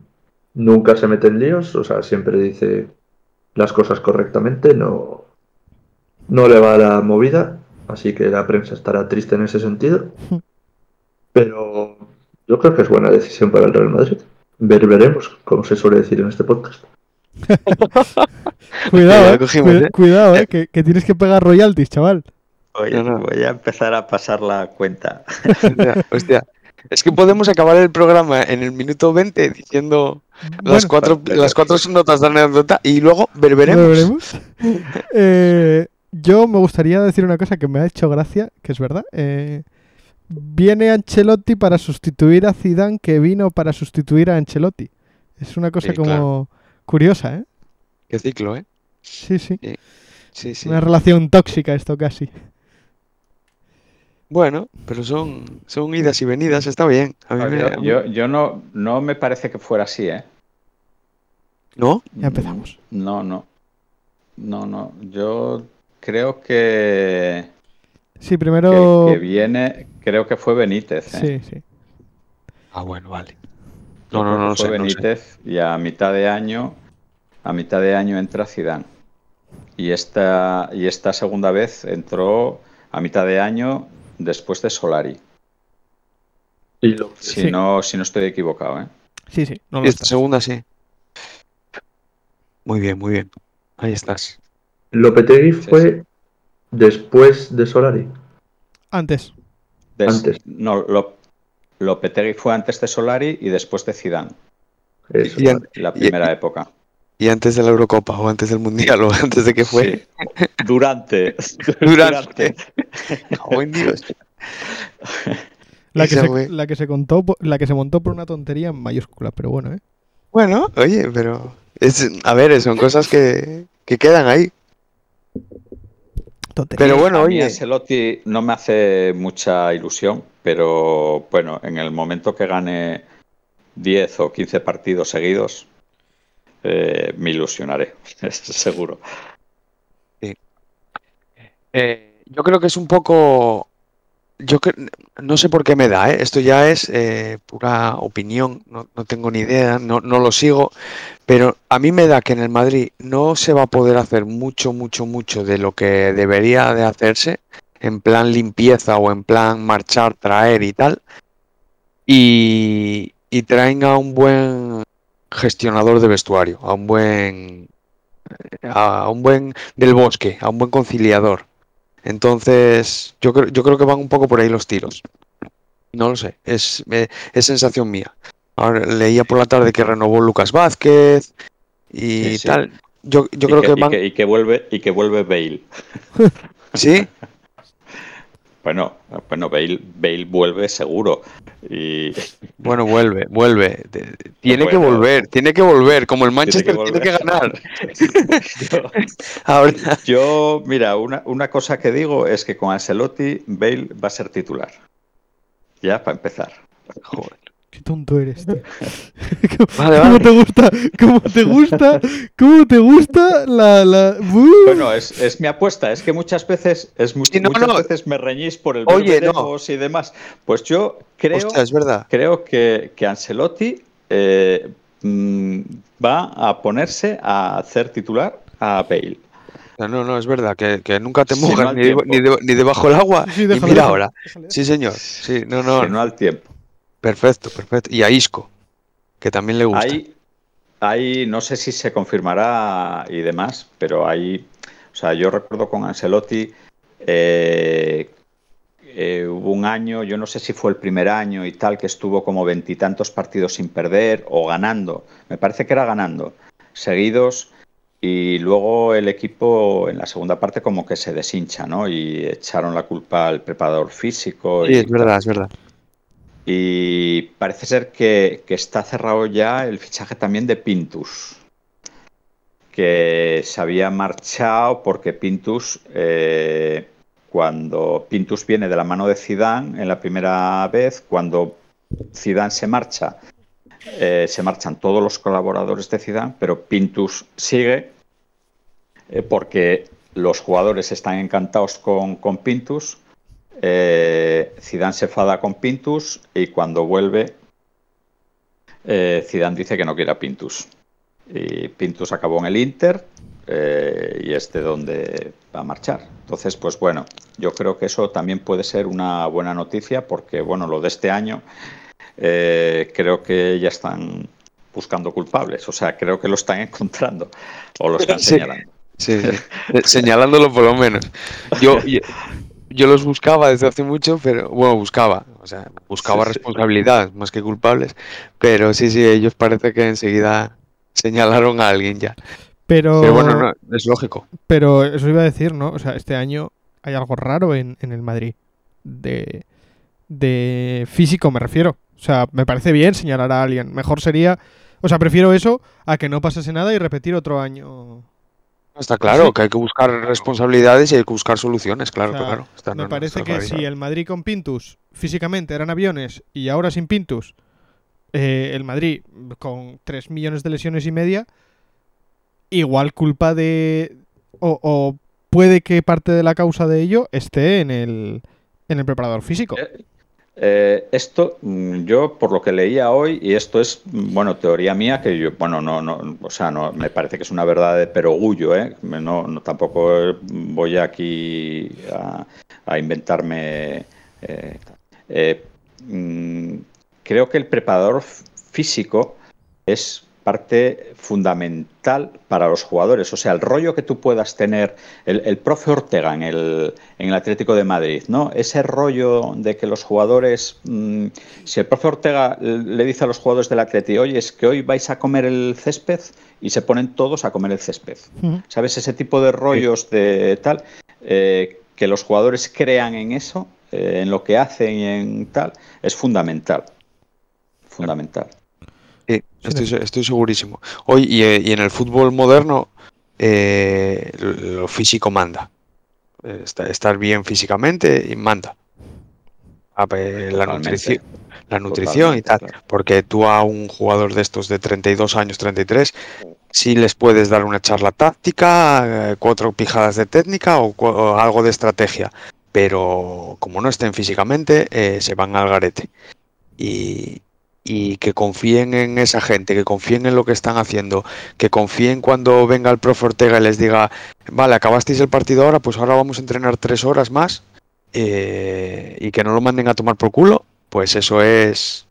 nunca se mete en líos. O sea, siempre dice las cosas correctamente. No, no le va a la movida así que la prensa estará triste en ese sentido. Pero yo creo que es buena decisión para el Real Madrid. Ver, veremos, como se suele decir en este podcast. cuidado, eh, cuidado, eh, que, tienes que pegar royalties, chaval. Oye, voy a empezar a pasar la cuenta. hostia, Es que podemos acabar el programa en el minuto 20 diciendo las cuatro, las cuatro notas de anécdota y luego veremos. ¿Veremos? eh, yo me gustaría decir una cosa que me ha hecho gracia, que es verdad. Eh, viene Ancelotti para sustituir a Zidane, que vino para sustituir a Ancelotti. Es una cosa como curiosa, ¿eh? Qué ciclo, ¿eh? Sí, sí. sí. sí, Una relación tóxica esto casi. Bueno, pero son, son idas y venidas, está bien. yo, yo, no, no me parece que fuera así, ¿eh? ¿No? Ya empezamos. No, no. No, no. Yo creo que. Sí, primero. Que, viene, creo que fue Benítez. ¿eh? Sí, sí. Ah, bueno, vale. No, no, no, no, fue Benítez y a mitad de año, a mitad de año entra Zidane. Y esta, y esta segunda vez entró a mitad de año después de Solari. Y lo- Si, Sí. no, si no estoy equivocado, ¿eh? Sí, sí, no lo Esta estás. segunda sí. Muy bien, muy bien. Ahí estás. Lopetegui Sí, fue después de Solari. Antes. Des- Antes. No, Lo- Lopetegui fue antes de Solari y después de Zidane, Eso, Y an- vale. la primera época. Y antes de la Eurocopa o antes del Mundial o antes de que fue. Sí. Durante. Durante. Cago en Dios. La que, se, fue- la, que se contó, po- la que se montó por una tontería en mayúscula, pero bueno, ¿eh? Bueno, oye, pero. Es, a ver, son cosas que, que quedan ahí. Tontería. Pero bueno, oye. Ancelotti no me hace mucha ilusión, pero bueno, en el momento que gane 10 o 15 partidos seguidos, eh, me ilusionaré, seguro. Eh, yo creo que es un poco. Yo no sé por qué me da, ¿eh? Esto ya es eh, pura opinión, no, tengo ni idea, no, lo sigo, pero a mí me da que en el Madrid no se va a poder hacer mucho, mucho, mucho de lo que debería de hacerse, en plan limpieza o en plan marchar, traer y tal, y, y traen a un buen gestionador de vestuario, a un buen a un buen del bosque, a un buen conciliador. Entonces, yo creo, yo creo que van un poco por ahí los tiros. No lo sé, es, es sensación mía. Ahora leía por la tarde que renovó Lucas Vázquez y Sí, sí. tal. Yo, yo y, creo que, que y van. que- y que vuelve y que vuelve Bale. Sí, Bueno, bueno, Bale, Bale vuelve seguro. Y bueno, vuelve, vuelve. Tiene que volver, tiene que volver. Como el Tiene que Manchester tiene que, ganar. yo, Ahora, yo, mira, una, una cosa que digo es que con Ancelotti Bale va a ser titular. Ya para empezar. joder. Qué tonto eres, tío. Vale, ¿Cómo vale. te gusta? ¿Cómo te gusta? ¿Cómo te gusta la... la... ¡Uh! Bueno, es, es mi apuesta. Es que muchas veces, es mu- Sí, no, muchas no. veces me reñís por el Oye, veremos y demás. Pues yo creo, Hostia, es verdad. creo que, que Ancelotti eh, mm, va a ponerse a hacer titular a Bale. No, no, no, es verdad, que, que nunca te no mojas ni, de- tiempo. ni de- ni debajo del agua. Sí, sí, y mira déjalo, ahora. déjalo. Sí, señor. Sí, no, no. No al tiempo. Perfecto, perfecto. Y a Isco, que también le gusta. Hay, hay, no sé si se confirmará y demás, pero hay, o sea, yo recuerdo con Ancelotti, eh, eh, hubo un año, yo no sé si fue el primer año y tal, que estuvo como veintitantos partidos sin perder o ganando, me parece que era ganando, seguidos, y luego el equipo en la segunda parte como que se deshincha, ¿no? Y echaron la culpa al preparador físico. Sí, y es verdad, es verdad. Y parece ser que, está cerrado ya el fichaje también de Pintus, que se había marchado porque Pintus, eh, cuando Pintus viene de la mano de Zidane en la primera vez, cuando Zidane se marcha, eh, se marchan todos los colaboradores de Zidane, pero Pintus sigue eh, porque los jugadores están encantados con, con Pintus. Eh, Zidane se enfada con Pintus y cuando vuelve, eh, Zidane dice que no quiere a Pintus. Y Pintus acabó en el Inter eh, y es de donde va a marchar. Entonces, pues bueno, yo creo que eso también puede ser una buena noticia porque, bueno, lo de este año eh, creo que ya están buscando culpables, o sea, creo que lo están encontrando o lo están señalando. Sí, sí. Eh, Señalándolo por lo menos. Yo, yo, yo los buscaba desde hace mucho, pero bueno, buscaba, o sea, buscaba Sí, sí. responsabilidad más que culpables, pero sí, sí, ellos parece que enseguida señalaron a alguien ya. Pero, Pero bueno, no, es lógico. pero eso iba a decir, ¿no? O sea, este año hay algo raro en, en el Madrid. De, de físico me refiero. O sea, me parece bien señalar a alguien. Mejor sería... O sea, prefiero eso a que no pasase nada y repetir otro año. Está claro Sí. que hay que buscar responsabilidades y hay que buscar soluciones, claro, O sea, claro. Está- me parece que si el Madrid con Pintus físicamente eran aviones y ahora sin Pintus, eh, el Madrid con 3 millones de lesiones y media, igual culpa de... O, o puede que parte de la causa de ello esté en el, en el preparador físico. Eh, esto, mm, yo por lo que leía hoy, y esto es, mm, bueno, teoría mía, que yo, bueno, no, no, o sea, no, me parece que es una verdad de perogullo, ¿eh? No, tampoco eh, voy aquí a, inventarme eh, eh, mm, creo que el preparador físico es parte fundamental para los jugadores. O sea, el rollo que tú puedas tener, el, profe Ortega en el, en el, Atlético de Madrid, ¿no? Ese rollo de que los jugadores, mm, si el profe Ortega le dice a los jugadores del Atlético, oye, es que hoy vais a comer el césped y se ponen todos a comer el césped. ¿Sabes? Ese tipo de rollos de tal, eh, que los jugadores crean en eso, eh, en lo que hacen y en tal, es fundamental. Fundamental. Sí, estoy, segurísimo. Hoy y, eh, y, en el fútbol moderno eh, lo físico manda. Estar bien físicamente y manda. la nutrición, la nutrición y tal. Porque tú a un jugador de estos de 32 años, 33, sí les puedes dar una charla táctica, eh, cuatro pijadas de técnica o, algo de estrategia. Pero como no estén físicamente, se van al garete. Y, y que confíen en esa gente, que confíen en lo que están haciendo, que confíen cuando venga el profe Ortega y les diga, vale, acabasteis el partido ahora, pues ahora vamos a entrenar tres horas más eh, y que no lo manden a tomar por culo, pues eso es,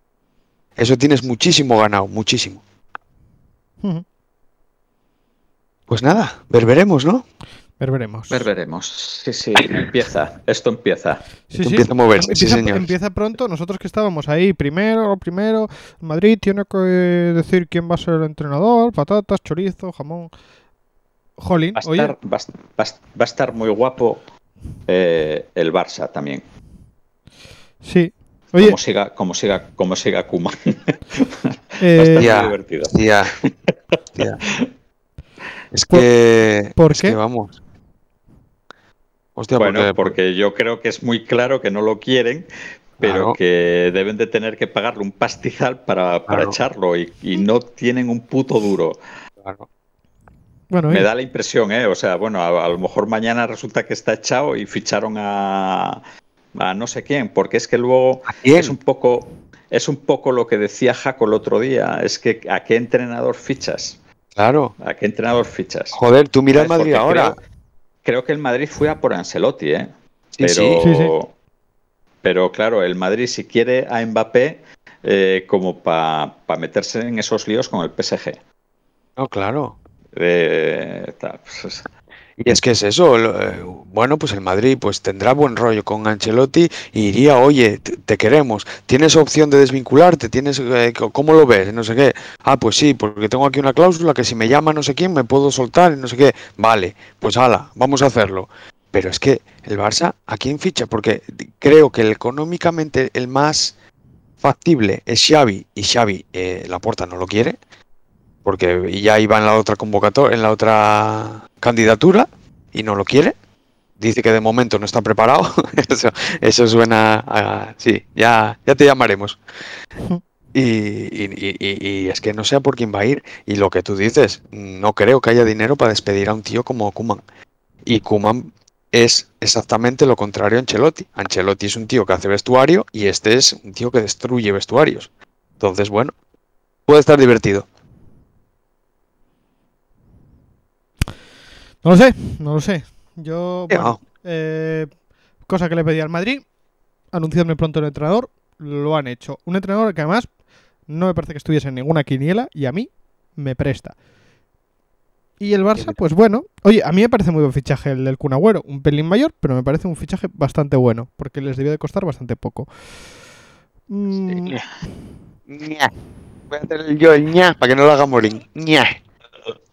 eso tienes muchísimo ganado, muchísimo. Pues nada, veremos, ¿no? Ver veremos. Ver veremos. Sí, sí, empieza. Esto empieza. Sí, sí. Empieza a moverse, empieza, sí, señor. Empieza pronto. Nosotros que estábamos ahí primero, primero. Madrid tiene que decir quién va a ser el entrenador. Patatas, chorizo, jamón. Jolín, va a estar, Va, a estar muy guapo eh, el Barça también. Sí. Oye, como siga, como siga, como siga Kuma. Eh, va a estar muy divertido. Es que. ¿Por es qué? Que vamos. Hostia, bueno, porque... yo creo que es muy claro que no lo quieren, pero Claro. que deben de tener que pagarle un pastizal para, para Claro. echarlo y, y no tienen un puto duro. Claro. Bueno, Me da la impresión, ¿eh? O sea, bueno, a, a lo mejor mañana resulta que está echado y ficharon a, a no sé quién, porque es que luego es un poco es un poco lo que decía Jaco el otro día, es que ¿a qué entrenador fichas? Claro. ¿A qué entrenador fichas? Joder, tú mira. Madrid ahora. Creo, creo que el Madrid fue a por Ancelotti, ¿eh? Sí, pero, sí. Sí, sí. pero claro, el Madrid si quiere a Mbappé eh, como para meterse en esos líos con el PSG. No, claro. Eh, tal, pues es- Y es que es eso, eh, bueno, pues el Madrid pues tendrá buen rollo con Ancelotti y diría, oye, te, queremos, tienes opción de desvincularte, tienes, eh, ¿cómo lo ves? No sé qué. Ah, pues sí, porque tengo aquí una cláusula que si me llama no sé quién me puedo soltar no sé qué. Vale, pues ala, vamos a hacerlo. Pero es que el Barça, ¿a quién ficha? Porque creo que el económicamente el más factible es Xavi y Xavi, eh, la puerta no lo quiere porque ya iba en la otra convocatoria, en la otra candidatura y no lo quiere. Dice que de momento no está preparado. eso, eso suena a, sí, ya, ya te llamaremos. Y, y- es que no sé por quién va a ir. Y lo que tú dices, no creo que haya dinero para despedir a un tío como Kuman. Y Kuman es exactamente lo contrario a Ancelotti. Ancelotti es un tío que hace vestuario y este es un tío que destruye vestuarios. Entonces, bueno, puede estar divertido. No lo sé, no lo sé. Yo, bueno, eh, cosa que le pedí al Madrid, anunciarme pronto el entrenador, lo han hecho. Un entrenador que además no me parece que estuviese en ninguna quiniela y a mí me presta. Y el Barça, pues bueno, oye, a mí me parece muy buen fichaje el del Kun Agüero, un pelín mayor, pero me parece un fichaje bastante bueno, porque les debió de costar bastante poco. Mm. Voy a hacer yo el ña para que no lo haga morir. Ña.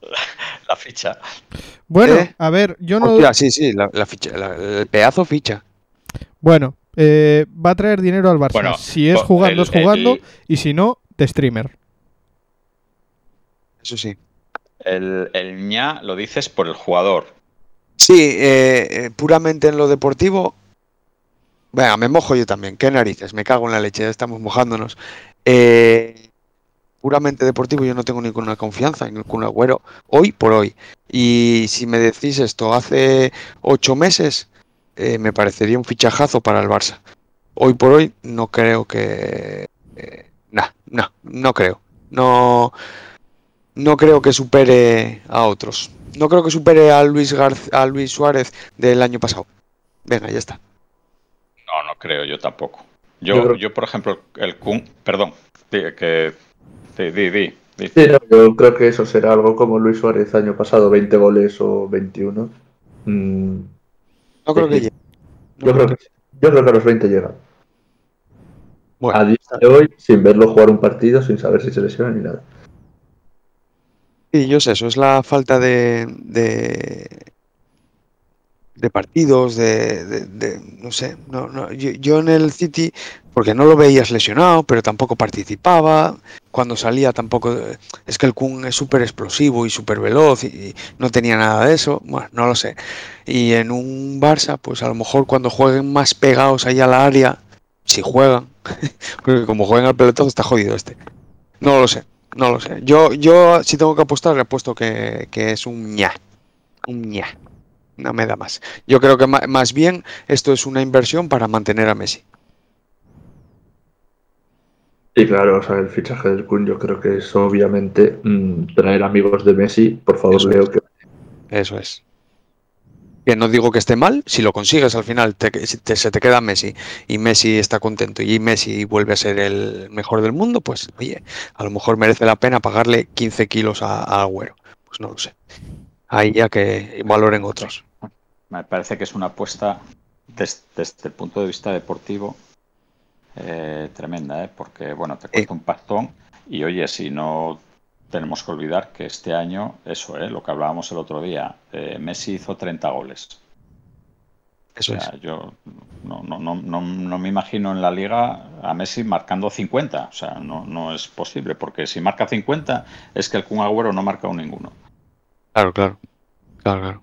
la ficha. bueno, ¿Eh? a ver, yo no... Hostia, sí, sí, la, la ficha, la- el pedazo ficha. Bueno, eh, va a traer dinero al Barça. Bueno, si es jugando, el- es jugando, el- y si no, de streamer. Eso sí. El, el ña lo dices por el jugador. Sí, eh, eh, puramente en lo deportivo. Venga, me mojo yo también. Qué narices, me cago en la leche, ya estamos mojándonos. Eh, puramente deportivo, yo no tengo ninguna confianza en el Kun Agüero hoy por hoy. Y si me decís esto hace ocho meses, eh, me parecería un fichajazo para el Barça. Hoy por hoy no creo que. eh, nah, no, no creo. No, no creo que supere a otros. No creo que supere a Luis, a Luis Suárez del año pasado. Venga, ya está. No, no creo, yo tampoco. Yo, Yo creo- yo, por ejemplo, el Kun, perdón, que di, di, di, di. Sí, no, yo creo que eso será algo como Luis Suárez año pasado, 20 goles o 21. Mm, No creo que Sí. llegue. yo, creo que, yo creo que a los 20 llega. Bueno, A día de hoy, sin verlo jugar un partido, sin saber si se lesiona ni nada. Sí, yo sé, eso es la falta de, de, de partidos, de, no sé, no, no, yo, yo en el City, porque no lo veías lesionado, pero tampoco participaba, cuando salía tampoco, es que el Kun es súper explosivo y súper veloz y, no tenía nada de eso, bueno, no lo sé. Y en un Barça, pues a lo mejor cuando jueguen más pegados ahí a la área, si juegan, porque como juegan al pelotazo está jodido este. No lo sé, no lo sé. Yo, yo si tengo que apostar, le apuesto que, que es un ña. Un ña. No me da más. Yo creo que más bien esto es una inversión para mantener a Messi. Y claro, o sea, el fichaje del Kun yo creo que es obviamente mm, traer amigos de Messi. Por favor, Eso Leo, es. que Eso es. Que no digo que esté mal, si lo consigues al final, te- si te- se te queda Messi y Messi está contento y Messi vuelve a ser el mejor del mundo, pues oye, a lo mejor merece la pena pagarle 15 kilos a, a Agüero. Pues no lo sé. Ahí ya que valoren otros. Me parece que es una apuesta des- desde el punto de vista deportivo eh, tremenda, ¿eh? porque bueno, te cuesta un pastón y oye, si no tenemos que olvidar que este año, eso, ¿eh? lo que hablábamos el otro día, eh, Messi hizo 30 goles. Eso O es. sea, yo no, no, no, no, no me imagino en la liga a Messi marcando 50. O sea, no, no es posible, porque si marca 50 es que el Kun Agüero no ha marcado ninguno. Claro, claro. Claro, claro.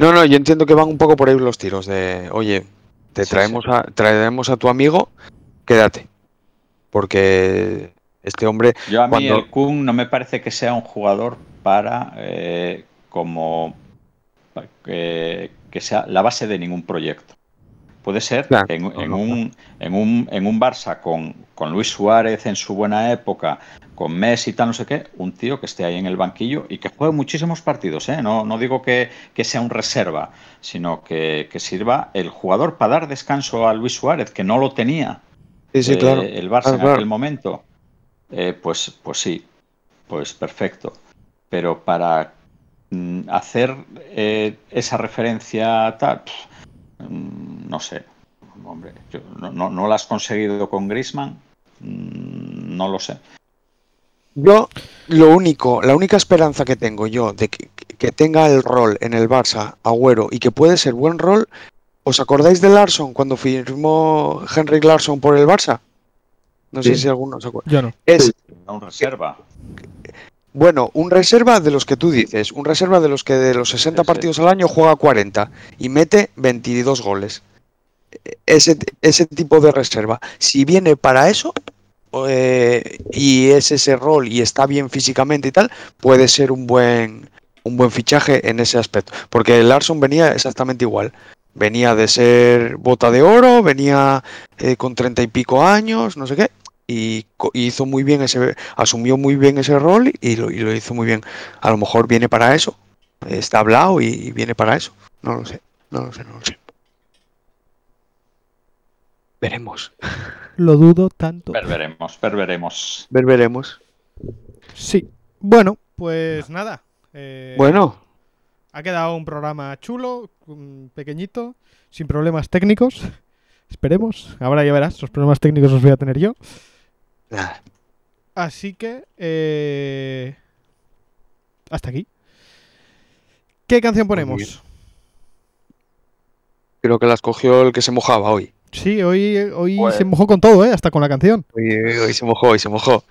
No, no, yo entiendo que van un poco por ahí los tiros de, oye, te Sí, traemos sí. a traemos a tu amigo, quédate. Porque este hombre, Yo a mí Cuando- el Kun no me parece que sea un jugador para eh, como que, que sea la base de ningún proyecto. Puede ser Claro, en, un, en, un, en un Barça con, con Luis Suárez en su buena época, con Messi y tal, no sé qué, un tío que esté ahí en el banquillo y que juegue muchísimos partidos. ¿eh? No, no digo que, que sea un reserva, sino que, que sirva el jugador para dar descanso a Luis Suárez, que no lo tenía sí, sí, eh, claro. el Barça claro, en aquel momento, eh, pues, pues sí, pues perfecto. Pero para mm, hacer eh, esa referencia tal, no sé, hombre, yo- no, no, no lo has conseguido con Grisman, no lo sé. Yo, lo único, la única esperanza que tengo yo de que, que tenga el rol en el Barça, Agüero, y que puede ser buen rol, ¿os acordáis de Larson cuando firmó Henrik Larsson por el Barça? No sé si alguno se acuerda. Yo no. Es, Un reserva. Bueno, un reserva de los que tú dices, un reserva de los que de los 60 Sí, sí. partidos al año juega 40 y mete 22 goles. E- Ese, ese tipo de reserva. Si viene para eso eh, y es ese rol y está bien físicamente y tal, puede ser un buen, un buen fichaje en ese aspecto. Porque Larson venía exactamente igual. Venía de ser bota de oro, venía eh, con treinta y pico años, no sé qué, y co- y hizo muy bien ese, asumió muy bien ese rol y lo, y lo hizo muy bien. A lo mejor viene para eso, está hablado y, y viene para eso. No lo sé, no lo sé, no lo sé. Veremos, Lo dudo tanto. Ver, veremos, ver, veremos. ver, veremos. Sí. Bueno, pues nada. eh, Bueno, Ha quedado un programa chulo, mm, pequeñito, sin problemas técnicos. Esperemos. Ahora ya verás, los problemas técnicos los voy a tener yo. Nada, Así que... eh, Hasta aquí. ¿Qué canción ponemos? creo que las cogió el que se mojaba hoy. Sí, hoy, hoy Pues- se mojó con todo, ¿eh? Hasta con la canción. Hoy, hoy se mojó, hoy se mojó.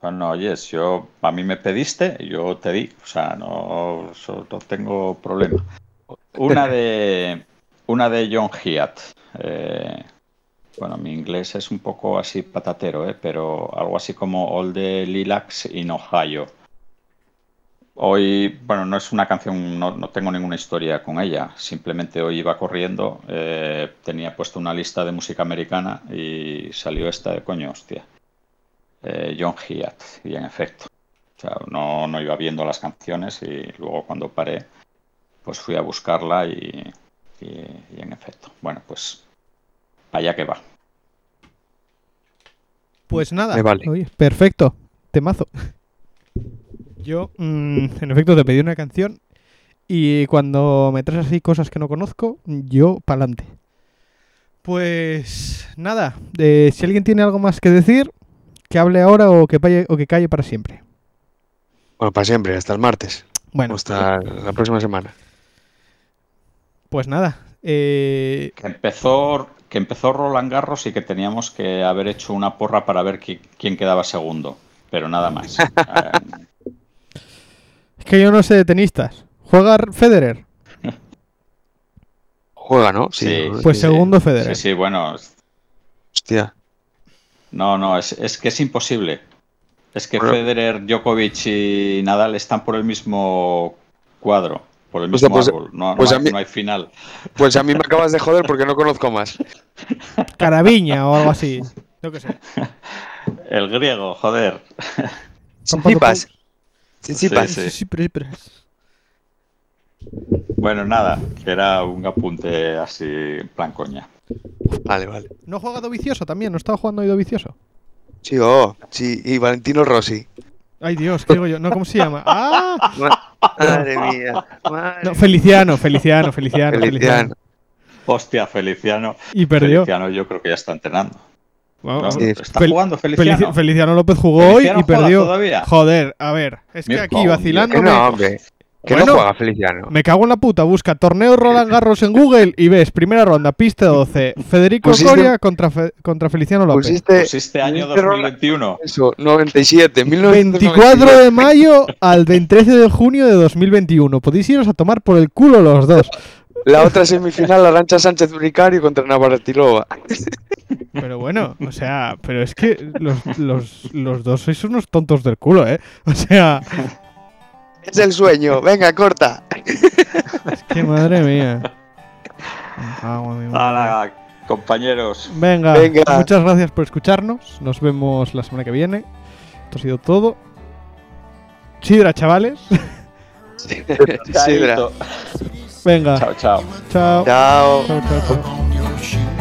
Bueno, oyes, yo, a mí me pediste, yo te di, o sea, no, no tengo problema. Una de, una de John Hiatt. eh, bueno, mi inglés es un poco así patatero, eh, pero algo así como All the Lilacs in Ohio. Hoy, bueno, no es una canción, no, no tengo ninguna historia con ella. Simplemente hoy iba corriendo, eh, tenía puesto una lista de música americana y salió esta de coño, hostia eh, John Hiatt, y en efecto. O sea, no, no iba viendo las canciones y luego cuando paré, pues fui a buscarla y, Y, y en efecto, bueno, pues allá que va. Pues nada, Me vale. oye, perfecto, temazo. Yo, mm, en efecto, te pedí una canción y cuando me traes así cosas que no conozco, yo pa'lante. Pues nada, eh, si alguien tiene algo más que decir, que hable ahora o que, valle- o que calle para siempre. Bueno, para siempre, hasta el martes. Bueno, O hasta la próxima semana. pues nada. eh, Que empezó, que empezó Roland Garros y que teníamos que haber hecho una porra para ver qui- quién quedaba segundo. Pero nada más. Eh, es que yo no sé de tenistas. ¿Juega Federer? Juega, ¿no? Sí. Pues sí, segundo sí, Federer. sí, bueno. Hostia. No, no, es, es que es imposible. Es que Bueno. Federer, Djokovic y Nadal están por el mismo cuadro, por el O sea, mismo pues- árbol. No, no pues a hay, mí- no hay final. Pues a mí me acabas de joder porque no conozco más. Caraviña o algo así. Yo qué sé. El griego, joder. Tsitsipas. Sí, Tsitsipas. sí. Sí, Bueno, nada, que era un apunte así, en plan coña. Vale, vale. ¿No juega Dovicioso también? ¿No estaba jugando hoy Dovicioso? Sí, oh, sí, y Valentino Rossi. Ay Dios, ¿qué digo yo? No, ¿cómo se llama? ¡Ah! Madre mía. Madre No, Feliciano, Feliciano, Feliciano, Feliciano. Feliciano. Hostia, Feliciano. Y perdió. Feliciano yo creo que ya está entrenando. Vamos, ¿no? Sí. Está Fel- jugando Felici- Feliciano. Feliciano López jugó hoy Feliciano y perdió. todavía. Joder, a ver, es que aquí vacilándome. no, hombre. Que Bueno. no juega Feliciano. Me cago en la puta, busca torneo Roland Garros en Google y ves, primera ronda, pista 12, Federico Pusiste- Coria contra, Fe- contra Feliciano López. Pusiste, Pues este año pusiste Roland- 2021. Eso, 97, 24 de mayo al 13 de junio de 2021. Podéis iros a tomar por el culo los dos. La otra semifinal, Arancha Sánchez Bricario contra Navaratilova. Pero bueno, o sea, pero es que los, los, los dos sois unos tontos del culo, ¿eh? O sea, Es el sueño. Venga, corta. es que madre mía. Madre. Hala, compañeros. Venga, Venga. muchas gracias por escucharnos. Nos vemos la semana que viene. Esto ha sido todo. Sidra, chavales. Sidra. Venga, Chao, chao. chao. Chao. Chao, chao,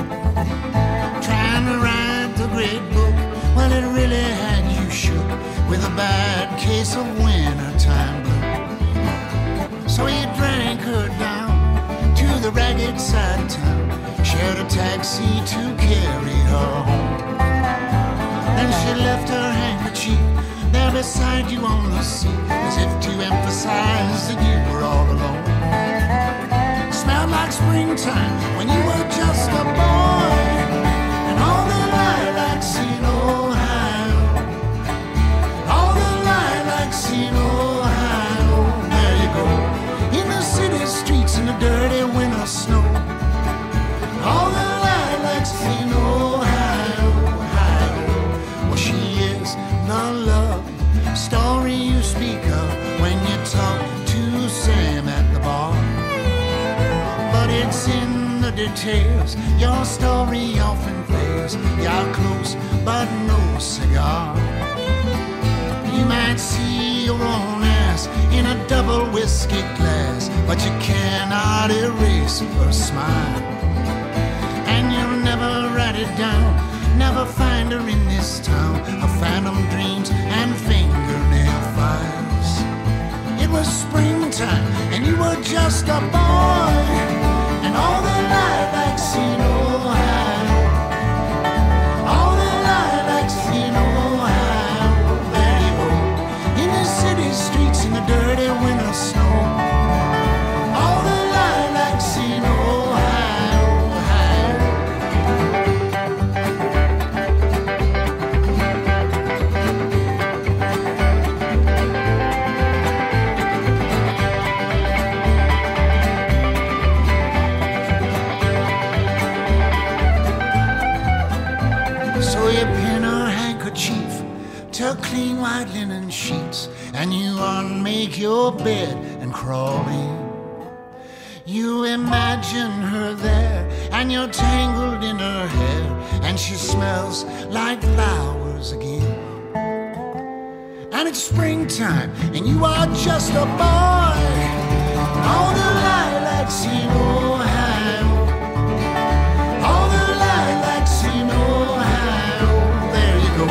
beside you on the seat, as if to emphasize that you were all alone. Smelled like springtime when you were just a details. Your story often fails. You're close, but no cigar. You might see your own ass in a double whiskey glass, but you cannot erase her smile. And you'll never write it down, never find her in this town of phantom dreams and fingernail files. It was springtime, and you were just a boy, all the lilacs your bed and crawling. You imagine her there, and you're tangled in her hair, and she smells like flowers again. And it's springtime, and you are just a boy All the lilacs in Ohio. all the lilacs in Ohio. There you go.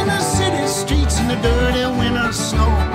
In the city streets in the dirty winter snow.